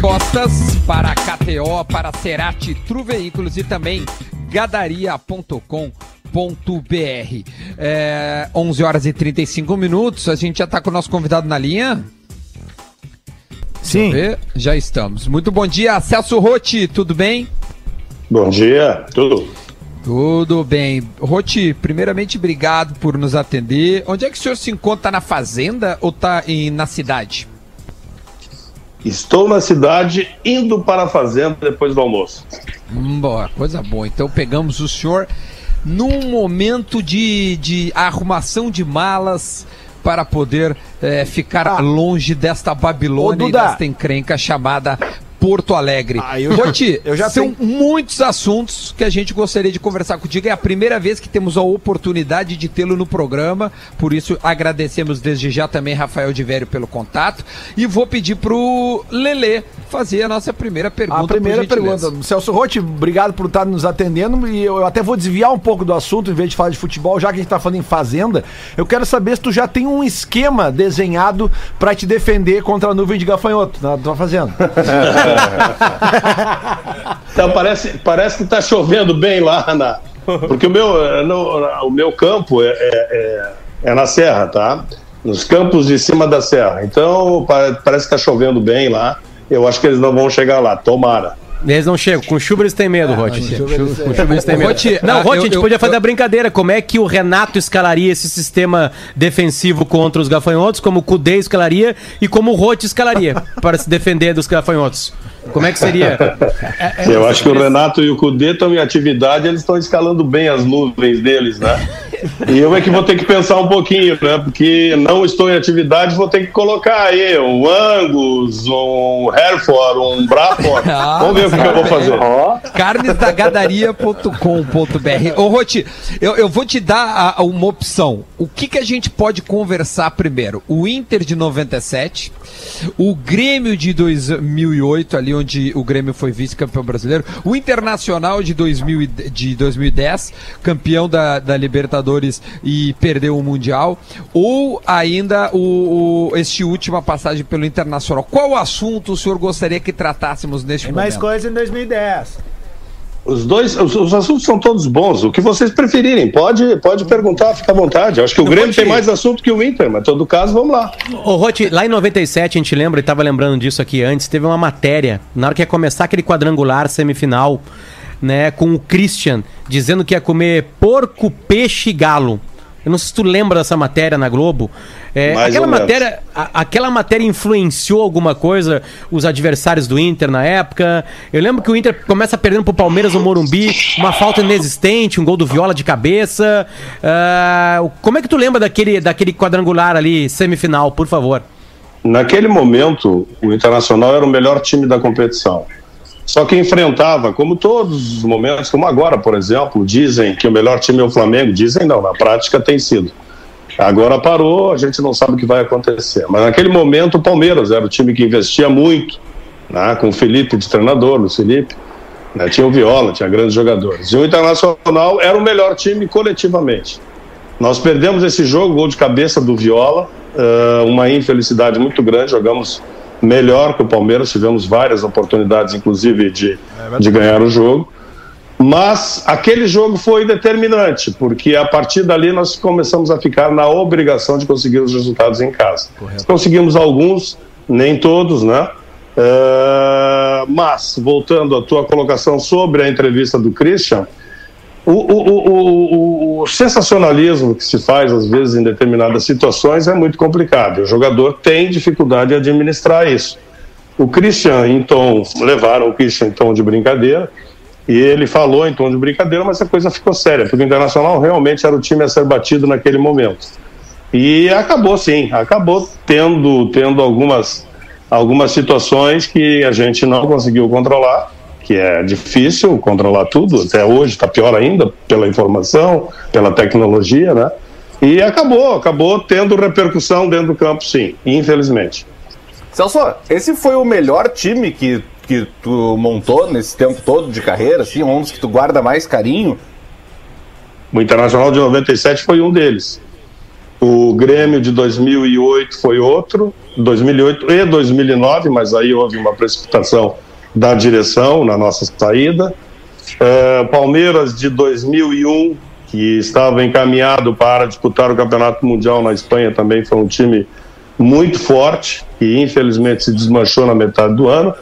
Cotas para KTO, para Cerati True Veículos e também gadaria.com.br. É, 11 horas e 35 minutos, a gente já está com o nosso convidado na linha? Sim. Já estamos. Muito bom dia, Celso Rotti, tudo bem? Bom dia, tudo. Tudo bem. Roti, primeiramente, obrigado por nos atender. Onde é que o senhor se encontra? Tá na fazenda ou tá em, na cidade? Estou na cidade indo para a fazenda depois do almoço. Hum, boa, coisa boa. Então pegamos o senhor num momento de, de arrumação de malas para poder eh, ficar Ah. longe desta Babilônia Ô, e desta encrenca chamada Porto Alegre. Ah, eu- Roti, eu já são tenho- muitos assuntos que a gente gostaria de conversar contigo. É a primeira vez que temos a oportunidade de tê-lo no programa, por isso agradecemos desde já também Rafael de Vério pelo contato. E vou pedir pro Lelê fazer a nossa primeira pergunta. A primeira pergunta. Celso Rotti, obrigado por estar nos atendendo. E eu até vou desviar um pouco do assunto, em vez de falar de futebol, já que a gente está falando em fazenda. Eu quero saber se tu já tem um esquema desenhado para te defender contra a nuvem de gafanhoto na tua fazenda. [LAUGHS] [LAUGHS] Então, parece, parece que está chovendo bem lá, na, porque o meu, no- o meu campo é, é, é- é na serra, tá? Nos campos de cima da serra. Então, pa- parece que está chovendo bem lá. Eu acho que eles não vão chegar lá, tomara. Eles não chegam. Com chuva eles têm medo, Rotti. Com chuva eles têm medo. Rotti, Não, ah, Rotti, eu- a gente eu- podia fazer eu- a brincadeira. Como é que o Renato escalaria esse sistema defensivo contra os gafanhotos, como o Cudê escalaria e como o Rotti escalaria para se defender dos gafanhotos? Como é que seria? [LAUGHS] É, Eu acho que o Renato e o Cudê estão em atividade, eles estão escalando bem as nuvens deles, né? [LAUGHS] E eu é que vou ter que pensar um pouquinho, né? Porque não estou em atividade, vou ter que colocar aí um Angus, um Hereford, um Braford. [LAUGHS] Ah, Vamos ver o que, que eu vou fazer. carnesdagadaria.com.br. Ô, Roti, eu, eu vou te dar a- a uma opção. O que, que a gente pode conversar primeiro? O Inter de 97, o Grêmio de 2008, ali onde o Grêmio foi vice-campeão brasileiro, o Internacional de, 2000, e- de 2010, campeão da, da Libertadores e perdeu o Mundial, ou ainda o, o, este última passagem pelo Internacional. Qual assunto o senhor gostaria que tratássemos neste Tem momento? mais coisa em 2010. Os dois, os, os assuntos são todos bons. O que vocês preferirem, pode, pode perguntar, fica à vontade. Eu acho que o Não Grêmio pode tem mais assunto que o Inter, mas em todo caso, vamos lá. Ô, Rotti, lá em 97, a gente lembra, e tava lembrando disso aqui antes, teve uma matéria, na hora que ia começar aquele quadrangular semifinal, né, com o Christian, dizendo que ia comer porco, peixe e galo. Eu não sei se tu lembra dessa matéria na Globo. É, aquela matéria, a- aquela matéria influenciou alguma coisa os adversários do Inter na época. Eu lembro que o Inter começa perdendo pro Palmeiras no Morumbi, uma falta inexistente, um gol do Viola de cabeça. Ah, como é que tu lembra daquele, daquele quadrangular ali, semifinal, por favor? Naquele momento, o Internacional era o melhor time da competição. Só que enfrentava, como todos os momentos, como agora, por exemplo, dizem que o melhor time é o Flamengo. Dizem não, na prática tem sido. Agora parou, a gente não sabe o que vai acontecer. Mas naquele momento, o Palmeiras era o time que investia muito, né, com o Felipe de treinador, Luiz Felipe. né, tinha o Viola, tinha grandes jogadores. E o Internacional era o melhor time coletivamente. Nós perdemos esse jogo, gol de cabeça do Viola, eh, uma infelicidade muito grande. Jogamos melhor que o Palmeiras, tivemos várias oportunidades, inclusive, de, de ganhar o jogo. Mas aquele jogo foi determinante, porque a partir dali nós começamos a ficar na obrigação de conseguir os resultados em casa. Conseguimos alguns, nem todos, né? Eh, mas, voltando à tua colocação sobre a entrevista do Christian, o, o, o, o, o sensacionalismo que se faz, às vezes, em determinadas situações é muito complicado. O jogador tem dificuldade de administrar isso. O Christian, em tom, levaram o Christian em tom de brincadeira, e ele falou em tom de brincadeira, mas a coisa ficou séria, porque o Internacional realmente era o time a ser batido naquele momento. E acabou sim, acabou tendo, tendo algumas, algumas situações que a gente não conseguiu controlar, que é difícil controlar tudo, até hoje está pior ainda pela informação, pela tecnologia, né? E acabou, acabou tendo repercussão dentro do campo, sim, infelizmente. Celso, esse foi o melhor time que, que tu montou nesse tempo todo de carreira, assim, um dos que tu guarda mais carinho? O Internacional de 97 foi um deles. O Grêmio de 2008 foi outro, 2008 e 2009, mas aí houve uma precipitação da direção na nossa saída. É, Palmeiras de 2001, que estava encaminhado para disputar o Campeonato Mundial na Espanha, também foi um time muito forte, que infelizmente se desmanchou na metade do ano.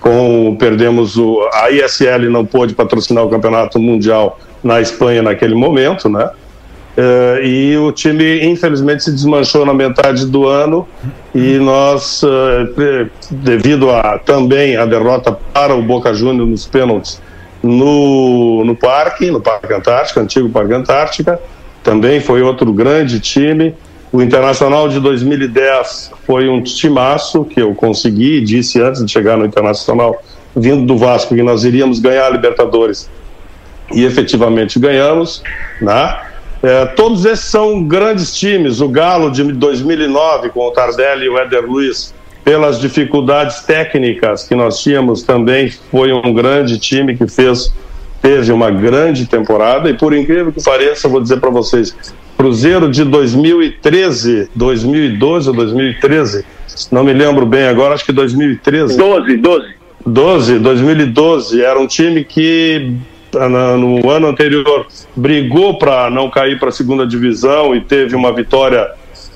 Com, perdemos o, a ISL não pôde patrocinar o Campeonato Mundial na Espanha naquele momento, né? Uh, e o time, infelizmente, se desmanchou na metade do ano e nós, uh, devido a também a derrota para o Boca Juniors nos pênaltis no, no Parque, no Parque Antártica, antigo Parque Antártica, também foi outro grande time. O Internacional de 2010 foi um timaço que eu consegui, disse antes de chegar no Internacional, vindo do Vasco, que nós iríamos ganhar a Libertadores. E efetivamente ganhamos, né? É, todos esses são grandes times. O Galo de 2009, com o Tardelli e o Éder Luiz, pelas dificuldades técnicas que nós tínhamos, também foi um grande time que fez teve uma grande temporada. E por incrível que pareça, vou dizer para vocês, Cruzeiro de 2013, 2012 ou 2013, não me lembro bem agora, acho que 2013. 12, 12. 12, 2012, era um time que no ano anterior brigou para não cair para a segunda divisão e teve uma vitória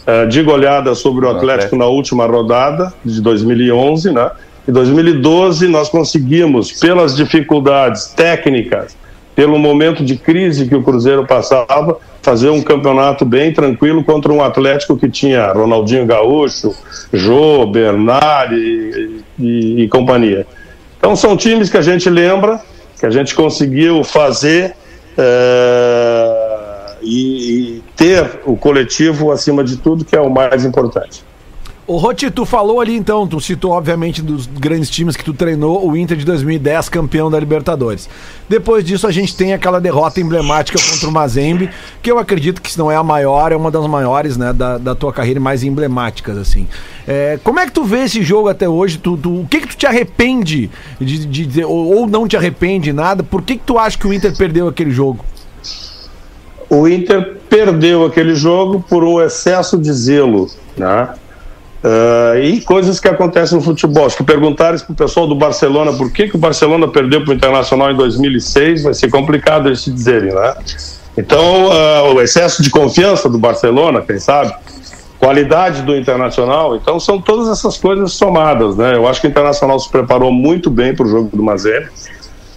uh, de goleada sobre o Atlético na última rodada de 2011, né? Em 2012 nós conseguimos, pelas dificuldades técnicas, pelo momento de crise que o Cruzeiro passava, fazer um campeonato bem tranquilo contra um Atlético que tinha Ronaldinho Gaúcho, Jô, Bernard e, e, e companhia. Então são times que a gente lembra que a gente conseguiu fazer é, e, e, ter o coletivo acima de tudo, que é o mais importante. O Roti, tu falou ali então, tu citou obviamente dos grandes times que tu treinou, o Inter de 2010, campeão da Libertadores. Depois disso a gente tem aquela derrota emblemática contra o Mazembe, que eu acredito que se não é a maior, é uma das maiores, né, da, da tua carreira mais emblemáticas, assim. É, como é que tu vê esse jogo até hoje? Tu, tu, o que que tu te arrepende de, de, de ou, ou, não te arrepende nada? Por que que tu acha que o Inter perdeu aquele jogo? O Inter perdeu aquele jogo por um excesso de zelo, né? Uh, e coisas que acontecem no futebol. Se perguntares para o pessoal do Barcelona por que, que o Barcelona perdeu para o Internacional em 2006, vai ser complicado eles te dizerem, né? Então, uh, o excesso de confiança do Barcelona, quem sabe? Qualidade do Internacional. Então, são todas essas coisas somadas, né? Eu acho que o Internacional se preparou muito bem para o jogo do Mazembe.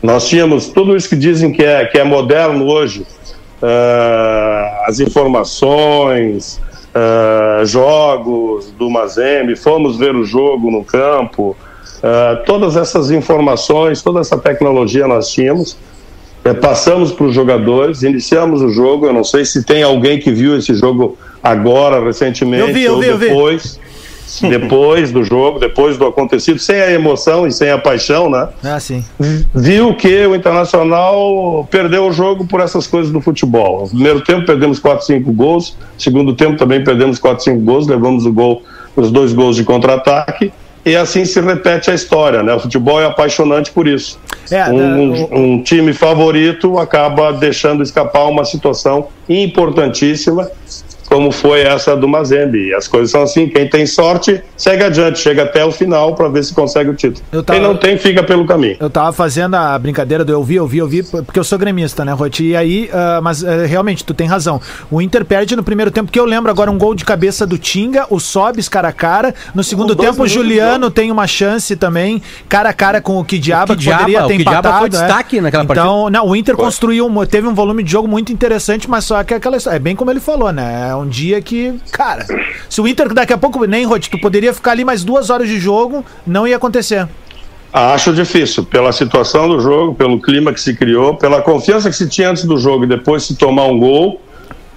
Nós tínhamos tudo isso que dizem que é, que é moderno hoje. Uh, as informações, uh, jogos do Mazembe, fomos ver o jogo no campo, uh, todas essas informações, toda essa tecnologia nós tínhamos, uh, passamos para os jogadores, iniciamos o jogo. Eu não sei se tem alguém que viu esse jogo agora, recentemente, eu vi, eu vi, ou depois. Eu vi [LAUGHS] depois do jogo, depois do acontecido, sem a emoção e sem a paixão, né? Ah, sim. Viu que o Internacional perdeu o jogo por essas coisas do futebol. No primeiro tempo perdemos 4, 5 gols, segundo tempo também perdemos 4, 5 gols, levamos o gol, os dois gols de contra-ataque. E assim se repete a história, né? O futebol é apaixonante por isso. É, um, um, um time favorito acaba deixando escapar uma situação importantíssima como foi essa do Mazembe. E as coisas são assim, quem tem sorte, segue adiante, chega até o final para ver se consegue o título. Eu tava- Quem não tem, fica pelo caminho. Eu tava fazendo a brincadeira do eu vi, eu vi, eu vi, porque eu sou gremista, né, Roti? E aí, ah, mas ah, realmente, tu tem razão. O Inter perde no primeiro tempo, que eu lembro agora um gol de cabeça do Tinga, o Sobis cara a cara. No segundo tempo, o Juliano tem uma chance também, cara a cara com o Kidiaba, O que poderia ter o Kidiaba empatado. foi é. destaque naquela então, Não, o Inter construiu, um- teve um volume de jogo muito interessante, mas só que aquela história, é bem como ele falou, né? Um dia que, cara, se o Inter daqui a pouco, nem, Roti, tu poderia ficar ali mais duas horas de jogo, não ia acontecer. Acho difícil, pela situação do jogo, pelo clima que se criou, pela confiança que se tinha antes do jogo e depois se tomar um gol.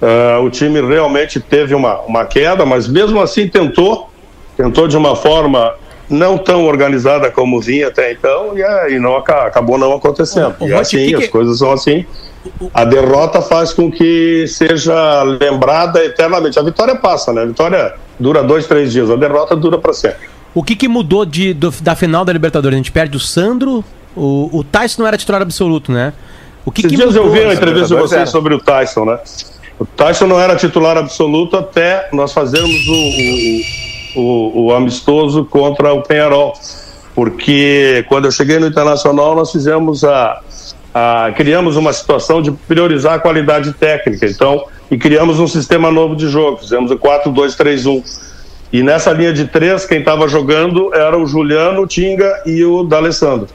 ah, o time realmente teve uma, uma queda, mas mesmo assim tentou, tentou de uma forma não tão organizada como vinha até então e, e não, aca- acabou não acontecendo. Ô, ô, e assim, que as coisas são assim. A derrota faz com que seja lembrada eternamente. A vitória passa, né? A vitória dura dois, três dias, a derrota dura para sempre. O que, que mudou de, do- da final da Libertadores? A gente perde o Sandro, o, o Tyson não era titular absoluto, né? O que, Esses que dias eu vi mudou? uma entrevista de vocês era. sobre o Tyson, né? O Tyson não era titular absoluto até nós fazermos o, o, o, o amistoso contra o Penharol. Porque quando eu cheguei no Internacional, nós fizemos a, a. criamos uma situação de priorizar a qualidade técnica. Então, e criamos um sistema novo de jogo. Fizemos o 4-2-3-1. E nessa linha de três, quem estava jogando era o Juliano, o Tinga e o D'Alessandro.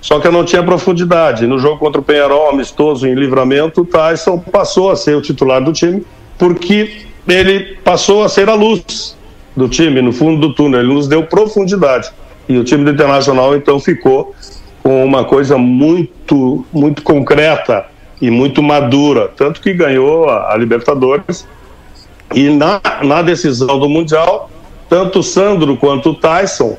Só que eu não tinha profundidade. No jogo contra o Penharol, amistoso em livramento, o Tyson passou a ser o titular do time, porque ele passou a ser a luz do time no fundo do túnel. Ele nos deu profundidade. E o time do Internacional, então, ficou com uma coisa muito, muito concreta e muito madura. Tanto que ganhou a, a Libertadores. E na, na decisão do Mundial, tanto o Sandro quanto o Tyson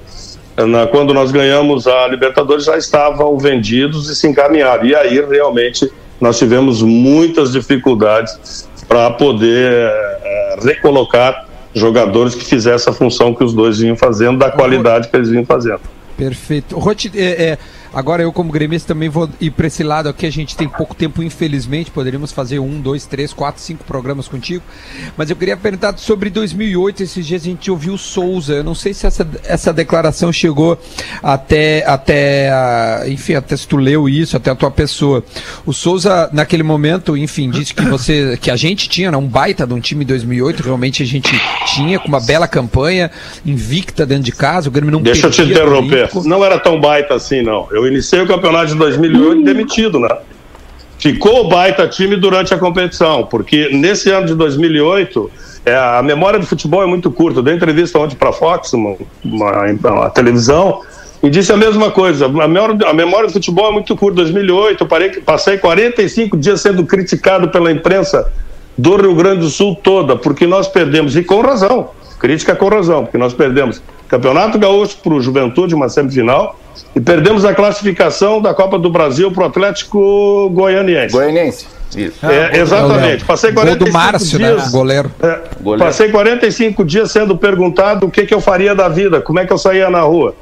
na- quando nós ganhamos a Libertadores, já estavam vendidos e se encaminharam. E aí, realmente, nós tivemos muitas dificuldades para poder eh, recolocar jogadores que fizessem a função que os dois vinham fazendo, da qualidade que eles vinham fazendo. Perfeito. Roti, é, é, agora eu como gremista também vou ir para esse lado aqui, a gente tem pouco tempo, infelizmente, poderíamos fazer um, dois, três, quatro, cinco programas contigo, mas eu queria perguntar sobre 2008, esses dias a gente ouviu o Souza, eu não sei se essa, essa declaração chegou até, até a- enfim, até se tu leu isso, até a tua pessoa. O Souza, naquele momento, enfim, disse que você, que a gente tinha, né, um baita de um time em 2008, realmente a gente tinha, com uma bela campanha, invicta dentro de casa, o Grêmio não Deixa eu te interromper. Não era tão baita assim, não. Eu iniciei o campeonato de 2008 demitido, né? Ficou o baita time durante a competição, porque nesse ano de 2008, é, a memória do futebol é muito curta. Eu dei entrevista ontem para a Fox, uma, uma, uma televisão, e disse a mesma coisa. A memória, a memória do futebol é muito curta. 2008, eu parei, passei 45 dias sendo criticado pela imprensa do Rio Grande do Sul toda, porque nós perdemos, e com razão, crítica com razão, porque nós perdemos Campeonato Gaúcho para o Juventude, uma semifinal, e perdemos a classificação da Copa do Brasil para o Atlético Goianiense. Goianiense. Isso. É, exatamente. Passei Gol 45 do Márcio, dias. né? Goleiro. É, Goleiro. passei 45 dias sendo perguntado o que, que eu faria da vida, como é que eu saía na rua.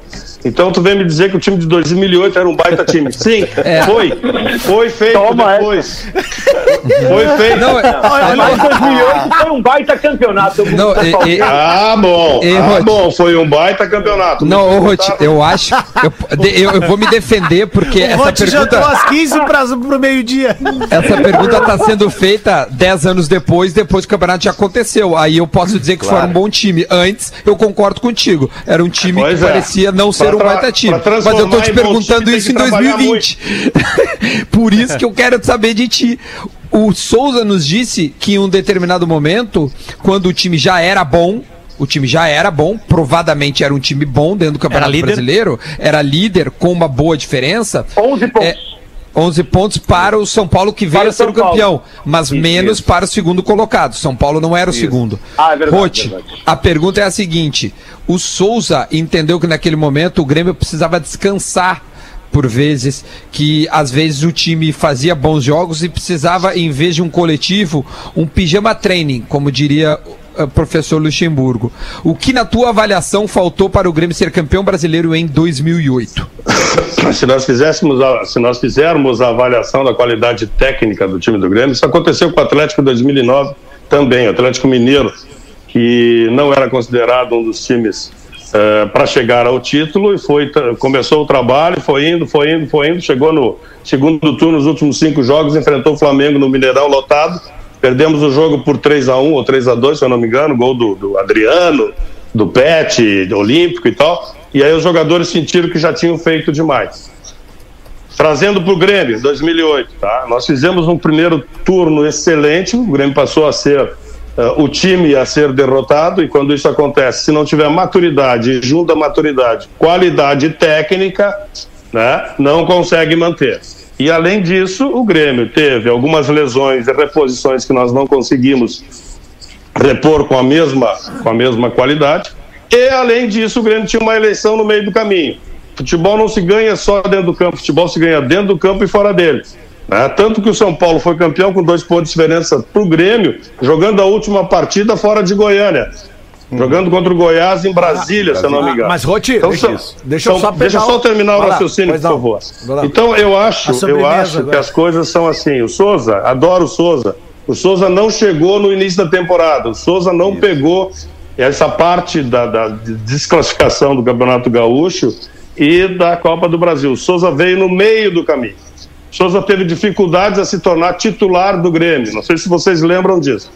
Então tu vem me dizer que o time de 2008 era um baita time. [LAUGHS] Sim, foi. Foi feito Toma depois. Foi feito. Não, é- Mas 2008 foi um baita campeonato. Não, e- e- Ah, bom. Ei, ah, bom. Foi um baita campeonato. Não, ô perguntaram- eu acho. Eu, de- eu- eu vou me defender porque O essa Rote jantou pergunta, às 15 para pro meio-dia. essa pergunta tá sendo feita 10 anos depois, depois que o campeonato já aconteceu. Aí eu posso dizer que foi um bom time. Antes, eu concordo contigo. Era um time Pois que é. parecia não ser Pra um tra- baita time. Mas eu tô transformar te perguntando isso que em trabalhar 2020. [LAUGHS] Por isso que eu quero saber de ti. O Souza nos disse que em um determinado momento, quando o time já era bom, o time já era bom, provadamente era um time bom dentro do Campeonato líder. Brasileiro, era líder com uma boa diferença. 11 pontos. É, 11 pontos para o São Paulo que veio a ser o campeão, Paulo. mas menos para o segundo colocado. São Paulo não era o segundo. Ah, é verdade, Rote, verdade. a pergunta é a seguinte: o Souza entendeu que naquele momento o Grêmio precisava descansar por vezes, que às vezes o time fazia bons jogos e precisava, em vez de um coletivo, um pijama training, como diria professor Luxemburgo. O que, na tua avaliação, faltou para o Grêmio ser campeão brasileiro em 2008? [CLEARS THROAT] Se nós fizéssemos, a- se nós fizermos a avaliação da qualidade técnica do time do Grêmio, isso aconteceu com o Atlético em 2009 também. O Atlético Mineiro, que não era considerado um dos times para chegar ao título, e foi, começou o trabalho, foi indo, foi indo, foi indo, chegou no segundo turno, nos últimos cinco jogos, enfrentou o Flamengo no Mineirão lotado. Perdemos o jogo por 3 a 1 ou 3 a 2 se eu não me engano, gol do, do Adriano, do Pet, do Olímpico e tal. E aí os jogadores sentiram que já tinham feito demais. Trazendo para o Grêmio, 2008, tá? Nós fizemos um primeiro turno excelente, o Grêmio passou a ser uh, o time a ser derrotado, e quando isso acontece, se não tiver maturidade, junto à maturidade, qualidade técnica, né, não consegue manter. E além disso, o Grêmio teve algumas lesões e reposições que nós não conseguimos repor com a mesma, com a mesma qualidade. E além disso, o Grêmio tinha uma eleição no meio do caminho. Futebol não se ganha só dentro do campo, futebol se ganha dentro do campo e fora dele. Né? Tanto que o São Paulo foi campeão com dois pontos de diferença para o Grêmio, jogando a última partida fora de Goiânia. Jogando contra o Goiás em Brasília, ah, se eu não me engano. Mas, Roti, então, deixa, são, deixa eu só, são, deixa só terminar o raciocínio, por favor. Então, eu acho, eu acho que as coisas são assim. O Souza, adoro o Souza. O Souza não chegou no início da temporada. O Souza não Isso. pegou essa parte da, da desclassificação do Campeonato Gaúcho e da Copa do Brasil. O Souza veio no meio do caminho. O Souza teve dificuldades a se tornar titular do Grêmio. Não sei se vocês lembram disso.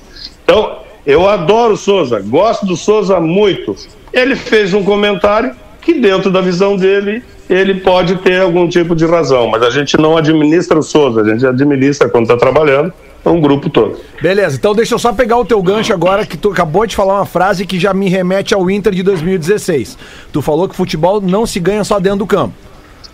Então, eu adoro o Souza, gosto do Souza muito. Ele fez um comentário que, dentro da visão dele, ele pode ter algum tipo de razão, mas a gente não administra o Souza, a gente administra quando está trabalhando um grupo todo. Beleza, então deixa eu só pegar o teu gancho agora, que tu acabou de falar uma frase que já me remete ao Inter de 2016. Tu falou que futebol não se ganha só dentro do campo.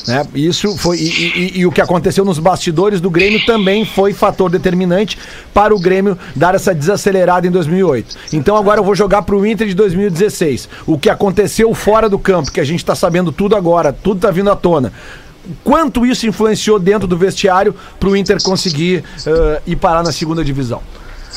Né? Isso foi. E, e, e, o que aconteceu nos bastidores do Grêmio também foi fator determinante para o Grêmio dar essa desacelerada em 2008. Então agora eu vou jogar para o Inter de 2016. O que aconteceu fora do campo, que a gente está sabendo tudo agora, tudo está vindo à tona quanto isso influenciou dentro do vestiário para o Inter conseguir uh, ir parar na segunda divisão.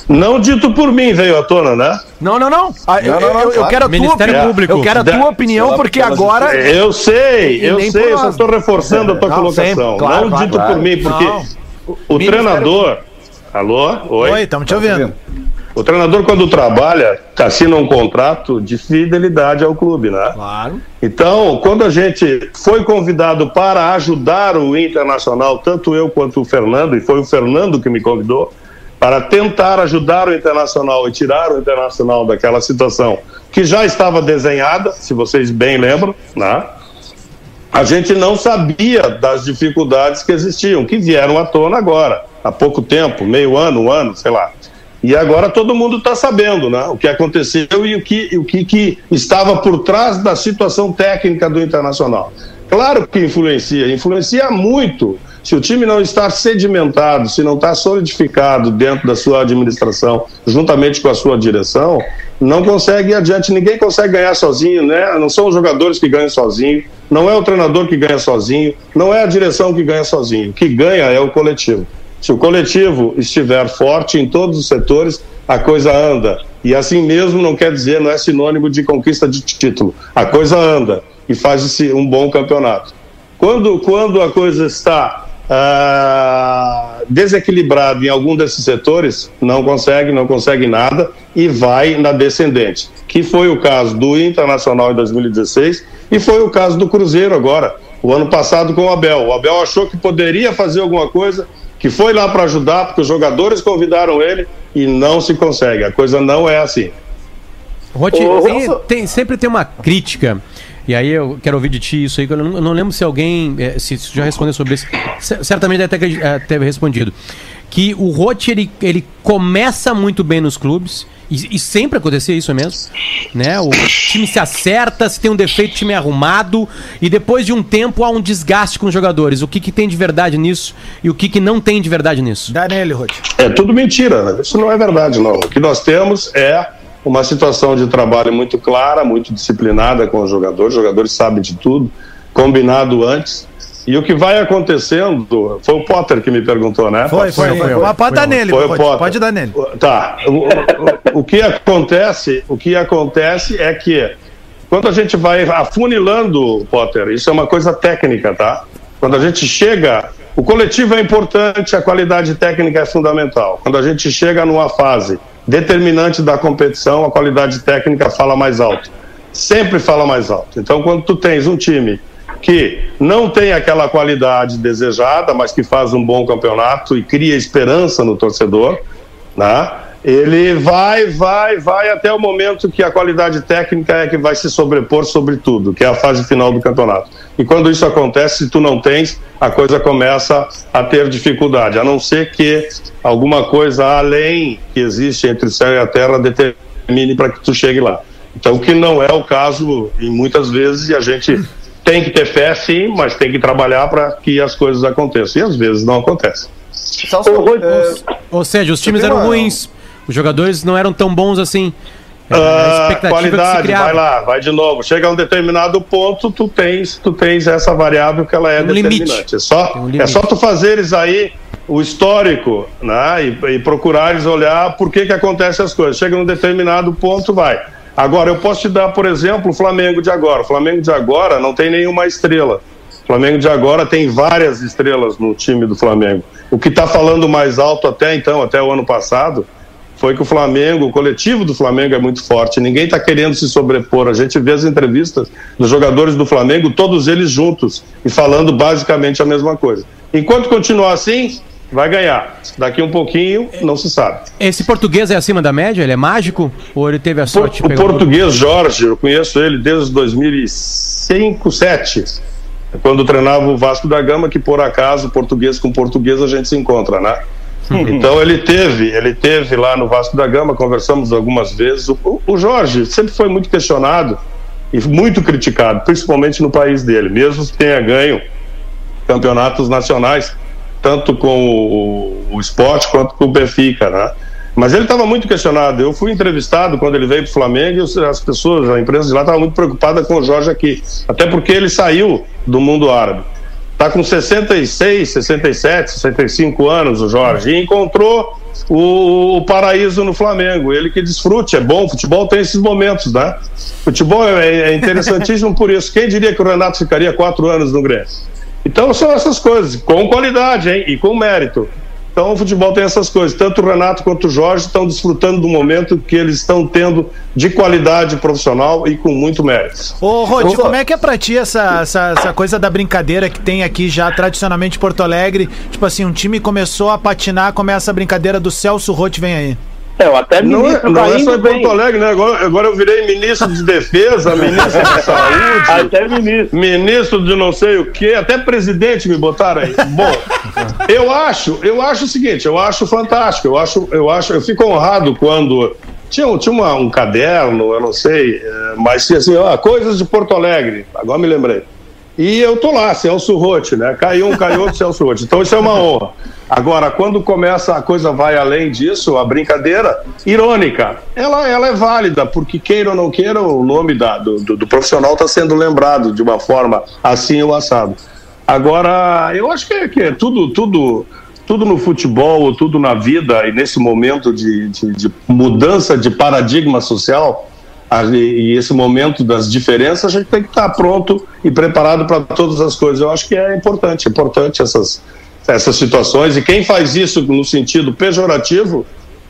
Não dito por mim, veio à tona, né? Não, não, não. Ah, eu, não, não, eu, eu quero a tua opinião. Público. Eu quero a tua opinião, porque agora. Eu sei, eu sei, eu só estou reforçando a tua não, colocação. Sempre, claro, não claro, dito claro. por mim, porque o, o treinador. Alô? Oi? Oi, estamos te ouvindo. O treinador, quando trabalha, assina um contrato de fidelidade ao clube, né? Claro. Então, quando a gente foi convidado para ajudar o Internacional, tanto eu quanto o Fernando, e foi o Fernando que me convidou, para tentar ajudar o Internacional e tirar o Internacional daquela situação que já estava desenhada, se vocês bem lembram, né? A gente não sabia das dificuldades que existiam, que vieram à tona agora, há pouco tempo, meio ano, um ano, sei lá. E agora todo mundo está sabendo né, o que aconteceu e o, que, o que, que estava por trás da situação técnica do Internacional. Claro que influencia, influencia muito. Se o time não está sedimentado, se não está solidificado dentro da sua administração, juntamente com a sua direção, não consegue ir adiante. Ninguém consegue ganhar sozinho, né? Não são os jogadores que ganham sozinho, não é o treinador que ganha sozinho, não é a direção que ganha sozinho. O que ganha é o coletivo. Se o coletivo estiver forte em todos os setores, a coisa anda. E assim mesmo não quer dizer, não é sinônimo de conquista de título. A coisa anda e faz-se um bom campeonato. Quando, quando a coisa está ah, desequilibrada em algum desses setores, não consegue, não consegue nada e vai na descendente. Que foi o caso do Internacional em 2016 e foi o caso do Cruzeiro agora, o ano passado com o Abel. O Abel achou que poderia fazer alguma coisa, que foi lá para ajudar, porque os jogadores convidaram ele e não se consegue. A coisa não é assim. Roti, tem, tem, sempre tem uma crítica. E aí eu quero ouvir de ti isso aí, que eu não, eu não lembro se alguém, eh, se, se já respondeu sobre isso. Certamente até eh, teve respondido. Que o Rote, ele, ele começa muito bem nos clubes, e, e, sempre acontecia isso mesmo, né? O time se acerta, se tem um defeito, o time é arrumado e depois de um tempo há um desgaste com os jogadores. O que, que tem de verdade nisso e o que, que não tem de verdade nisso? Dá nele, Ruth. É tudo mentira, né? Isso não é verdade, não. O que nós temos é uma situação de trabalho muito clara, muito disciplinada com os jogadores. Os jogadores sabem de tudo, combinado antes. E o que vai acontecendo, foi o Potter que me perguntou, né? Foi, foi, foi. foi, pode dar nele, foi pode, Potter. pode dar nele. Tá. O, o, o, que acontece, o que acontece é que quando a gente vai afunilando, Potter, isso é uma coisa técnica, tá? Quando a gente chega, o coletivo é importante, a qualidade técnica é fundamental. Quando a gente chega numa fase determinante da competição, a qualidade técnica fala mais alto. Sempre fala mais alto. Então, quando tu tens um time que não tem aquela qualidade desejada, mas que faz um bom campeonato e cria esperança no torcedor, né? ele vai, vai, vai até o momento que a qualidade técnica é que vai se sobrepor sobre tudo, que é a fase final do campeonato. E quando isso acontece, se tu não tens, a coisa começa a ter dificuldade, a não ser que alguma coisa além que existe entre o céu e a terra determine para que tu chegue lá. Então, que não é o caso em muitas vezes, e a gente tem que ter fé sim, mas tem que trabalhar para que as coisas aconteçam. E às vezes não acontece. É, Ou seja, os times eram ruins, os jogadores não eram tão bons assim. A Ah, se qualidade, vai lá, vai de novo. Chega a um determinado ponto, tu tens, tu tens essa variável que ela é um limite. determinante. É só, um limite. é só tu fazeres aí o histórico, né? E, e procurares olhar por que que acontecem as coisas. Chega num determinado ponto, vai. Agora, eu posso te dar, por exemplo, o Flamengo de agora. O Flamengo de agora não tem nenhuma estrela. O Flamengo de agora tem várias estrelas no time do Flamengo. O que está falando mais alto até então, até o ano passado, foi que o Flamengo, o coletivo do Flamengo é muito forte. Ninguém está querendo se sobrepor. A gente vê as entrevistas dos jogadores do Flamengo, todos eles juntos e falando basicamente a mesma coisa. Enquanto continuar assim, vai ganhar. Daqui um pouquinho, não se sabe. Esse português é acima da média? Ele é mágico? Ou ele teve a Por- sorte de o português Jorge, eu conheço ele desde 2005, 2007, quando treinava o Vasco da Gama, que por acaso, português com português, a gente se encontra, né? [LAUGHS] Então ele teve, ele teve lá no Vasco da Gama, conversamos algumas vezes. O, o Jorge sempre foi muito questionado e muito criticado, principalmente no país dele, mesmo que tenha ganho campeonatos nacionais, tanto com o, o esporte quanto com o Benfica, né? Mas ele estava muito questionado. Eu fui entrevistado quando ele veio para o Flamengo e as pessoas, a imprensa de lá estava muito preocupada com o Jorge aqui, até porque ele saiu do mundo árabe. Está com 66, 67, 65 anos o Jorge e encontrou o, o paraíso no Flamengo. Ele que desfrute, é bom. Futebol tem esses momentos, né? Futebol é, é interessantíssimo por isso. Quem diria que o Renato ficaria quatro anos no Grêmio? Então são essas coisas, com qualidade, hein? E com mérito. Então o futebol tem essas coisas. Tanto o Renato quanto o Jorge estão desfrutando do momento que eles estão tendo de qualidade profissional e com muito mérito. Ô, Rodi, como é que é pra ti essa, essa, essa coisa da brincadeira que tem aqui já tradicionalmente em Porto Alegre? Tipo assim, um time começou a patinar, começa a brincadeira do Celso Rotti vem aí. É, eu até Não é, não é tá só em. Porto Alegre, né? Agora, agora eu virei ministro de defesa, ministro de saúde, [LAUGHS] Até ministro. ministro de não sei o que, até presidente me botaram aí. Bom, eu acho, eu acho o seguinte, eu acho fantástico, eu acho, eu acho, eu fico honrado quando tinha, um- tinha uma- um caderno, eu não sei, é, mas tinha assim, ó, coisas de Porto Alegre, agora me lembrei. E eu tô lá, Celso Rotti, né? Caiu um, caiu outro, Celso Rotti. Então isso é uma honra. Agora, quando começa a coisa vai além disso, a brincadeira irônica, ela, ela é válida, porque queira ou não queira, o nome da, do, do, do profissional está sendo lembrado de uma forma assim ou assado. Agora, eu acho que é, que é tudo, tudo, tudo no futebol, tudo na vida, e nesse momento de, de, de mudança de paradigma social, e esse momento das diferenças, a gente tem que estar pronto e preparado para todas as coisas. Eu acho que é importante, é importante essas, essas situações. E quem faz isso no sentido pejorativo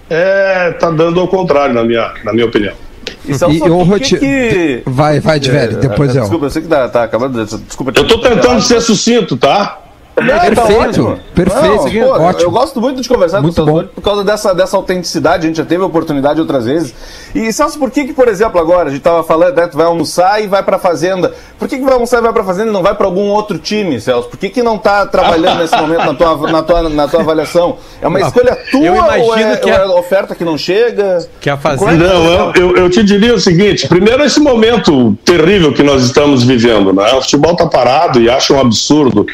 é tá dando ao contrário, na minha, na minha opinião. E, E, o que Roti- que... Vai, vai de velho, depois é, eu. Desculpa, eu sei que tá, tá acabando. de- Desculpa. Eu estou tentando ser sucinto, tá? Não, tá Perfeito, ótimo. perfeito, Não, pô, ótimo. Eu gosto muito de conversar Muito com o. Celso por causa dessa, dessa autenticidade. A gente já teve a oportunidade outras vezes. E Celso, por que, que, por exemplo, agora a gente tava falando, né, tu vai almoçar e vai pra fazenda. Por que, que vai almoçar e vai pra fazenda e não vai pra algum outro time, Celso? Por que, que não tá trabalhando nesse momento na tua, na, tua, na tua avaliação? É uma escolha tua eu ou é, que ou a- é oferta que não chega? Que a é fazenda. Não, eu, eu, eu te diria o seguinte: primeiro, esse momento terrível que nós estamos vivendo, né? O futebol está parado e acho um absurdo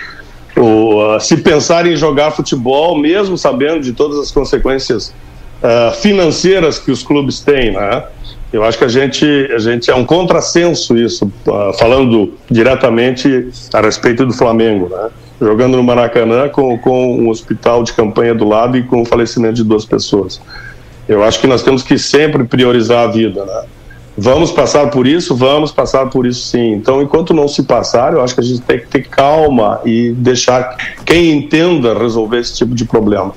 o, uh, se pensar em jogar futebol, mesmo sabendo de todas as consequências uh, financeiras que os clubes têm, né? Eu acho que a gente, a gente é um contrassenso isso, uh, falando diretamente a respeito do Flamengo, né? Jogando no Maracanã com, com um hospital de campanha do lado e com o falecimento de duas pessoas. Eu acho que nós temos que sempre priorizar a vida, né? Vamos passar por isso? Vamos passar por isso sim. Então, enquanto não se passar, eu acho que a gente tem que ter calma e deixar quem entenda resolver esse tipo de problema.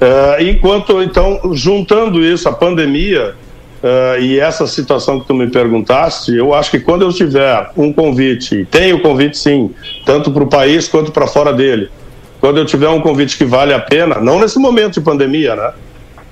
Eh, enquanto, então, juntando isso, a pandemia eh, e essa situação que tu me perguntaste, eu acho que quando eu tiver um convite, tenho convite sim, tanto para o país quanto para fora dele, quando eu tiver um convite que vale a pena, não nesse momento de pandemia, né?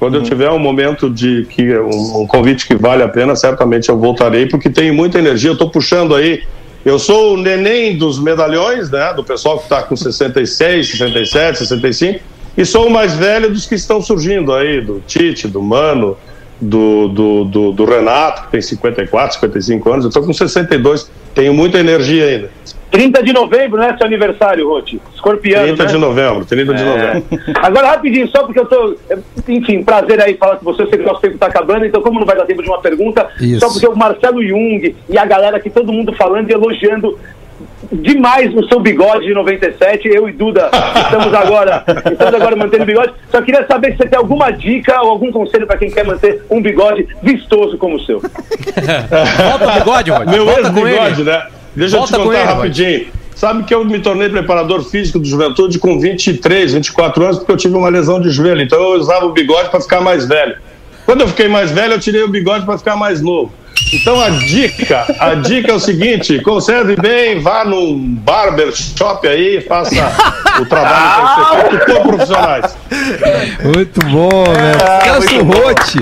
Quando eu tiver um momento de que um, um convite que vale a pena, certamente eu voltarei, porque tenho muita energia. Eu estou puxando aí. Eu sou o neném dos medalhões, né? Do pessoal que está com 66, 67, 65, e sou o mais velho dos que estão surgindo aí, do Tite, do Mano, do, do, do, do Renato, que tem 54, 55 anos. Eu estou com 62, tenho muita energia ainda. 30 de novembro, né? Seu aniversário, Rote. Escorpião. 30 né? de novembro, 30 de novembro. [LAUGHS] Agora, rapidinho, só porque eu tô. Enfim, prazer aí falar com você. Eu sei que o nosso tempo tá acabando, então, como não vai dar tempo de uma pergunta, Isso. só porque o Marcelo Jung e a galera aqui, todo mundo falando e elogiando demais o seu bigode de 97. Eu e Duda estamos agora, estamos agora mantendo o bigode. Só queria saber se você tem alguma dica ou algum conselho para quem quer manter um bigode vistoso como o seu. Volta o bigode, Rod. Meu Volta com ex-bigode, ele. né? Deixa Volta eu te contar ele, rapidinho. Sabe que eu me tornei preparador físico do Juventude com 23, 24 anos, porque eu tive uma lesão de joelho. Então eu usava o bigode para ficar mais velho. Quando eu fiquei mais velho, eu tirei o bigode para ficar mais novo. Então a dica, a dica é o seguinte: conserve bem, vá num barber shop aí, faça o trabalho que tem que ser feito por profissionais. Muito bom, velho. Celso Rotti.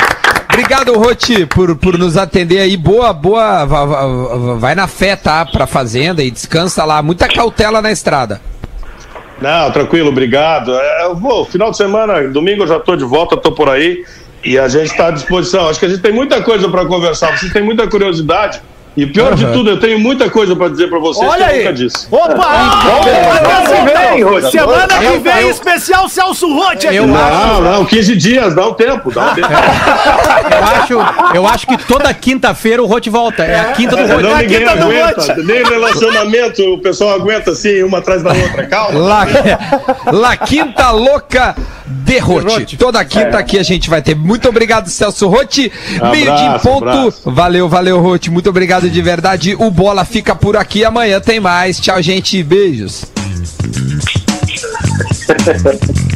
Obrigado, Roti, por, por nos atender aí. Boa, boa. va- va- Vai na fé, tá? Pra fazenda e descansa lá. Muita cautela na estrada. Não, tranquilo, obrigado. É, Eu vou, final de semana, domingo eu já estou de volta, estou por aí e a gente está à disposição. Acho que a gente tem muita coisa para conversar, vocês têm muita curiosidade. E pior de Aham. tudo, eu tenho muita coisa para dizer para vocês Olha que eu aí. nunca disse. Opa! Semana que vem, Rote. Semana que Eu- vem, eu- especial Celso Rotti aqui. Eu Não, não, 15 dias, dá um tempo, dá um tempo. [LAUGHS] Eu acho, eu acho que toda quinta-feira o Rod volta. É a quinta do Rod. Não, ninguém quinta do aguenta, nem relacionamento o pessoal aguenta assim, uma atrás da outra. Calma. La, La Quinta Louca de Rote. Toda quinta aqui a gente vai ter. Muito obrigado, Celso Rotti. Meio Abraço, ponto. abraço. Valeu, valeu, Rotti. Muito obrigado de verdade. O Bola fica por aqui. Amanhã tem mais. Tchau, gente. Beijos. [LAUGHS]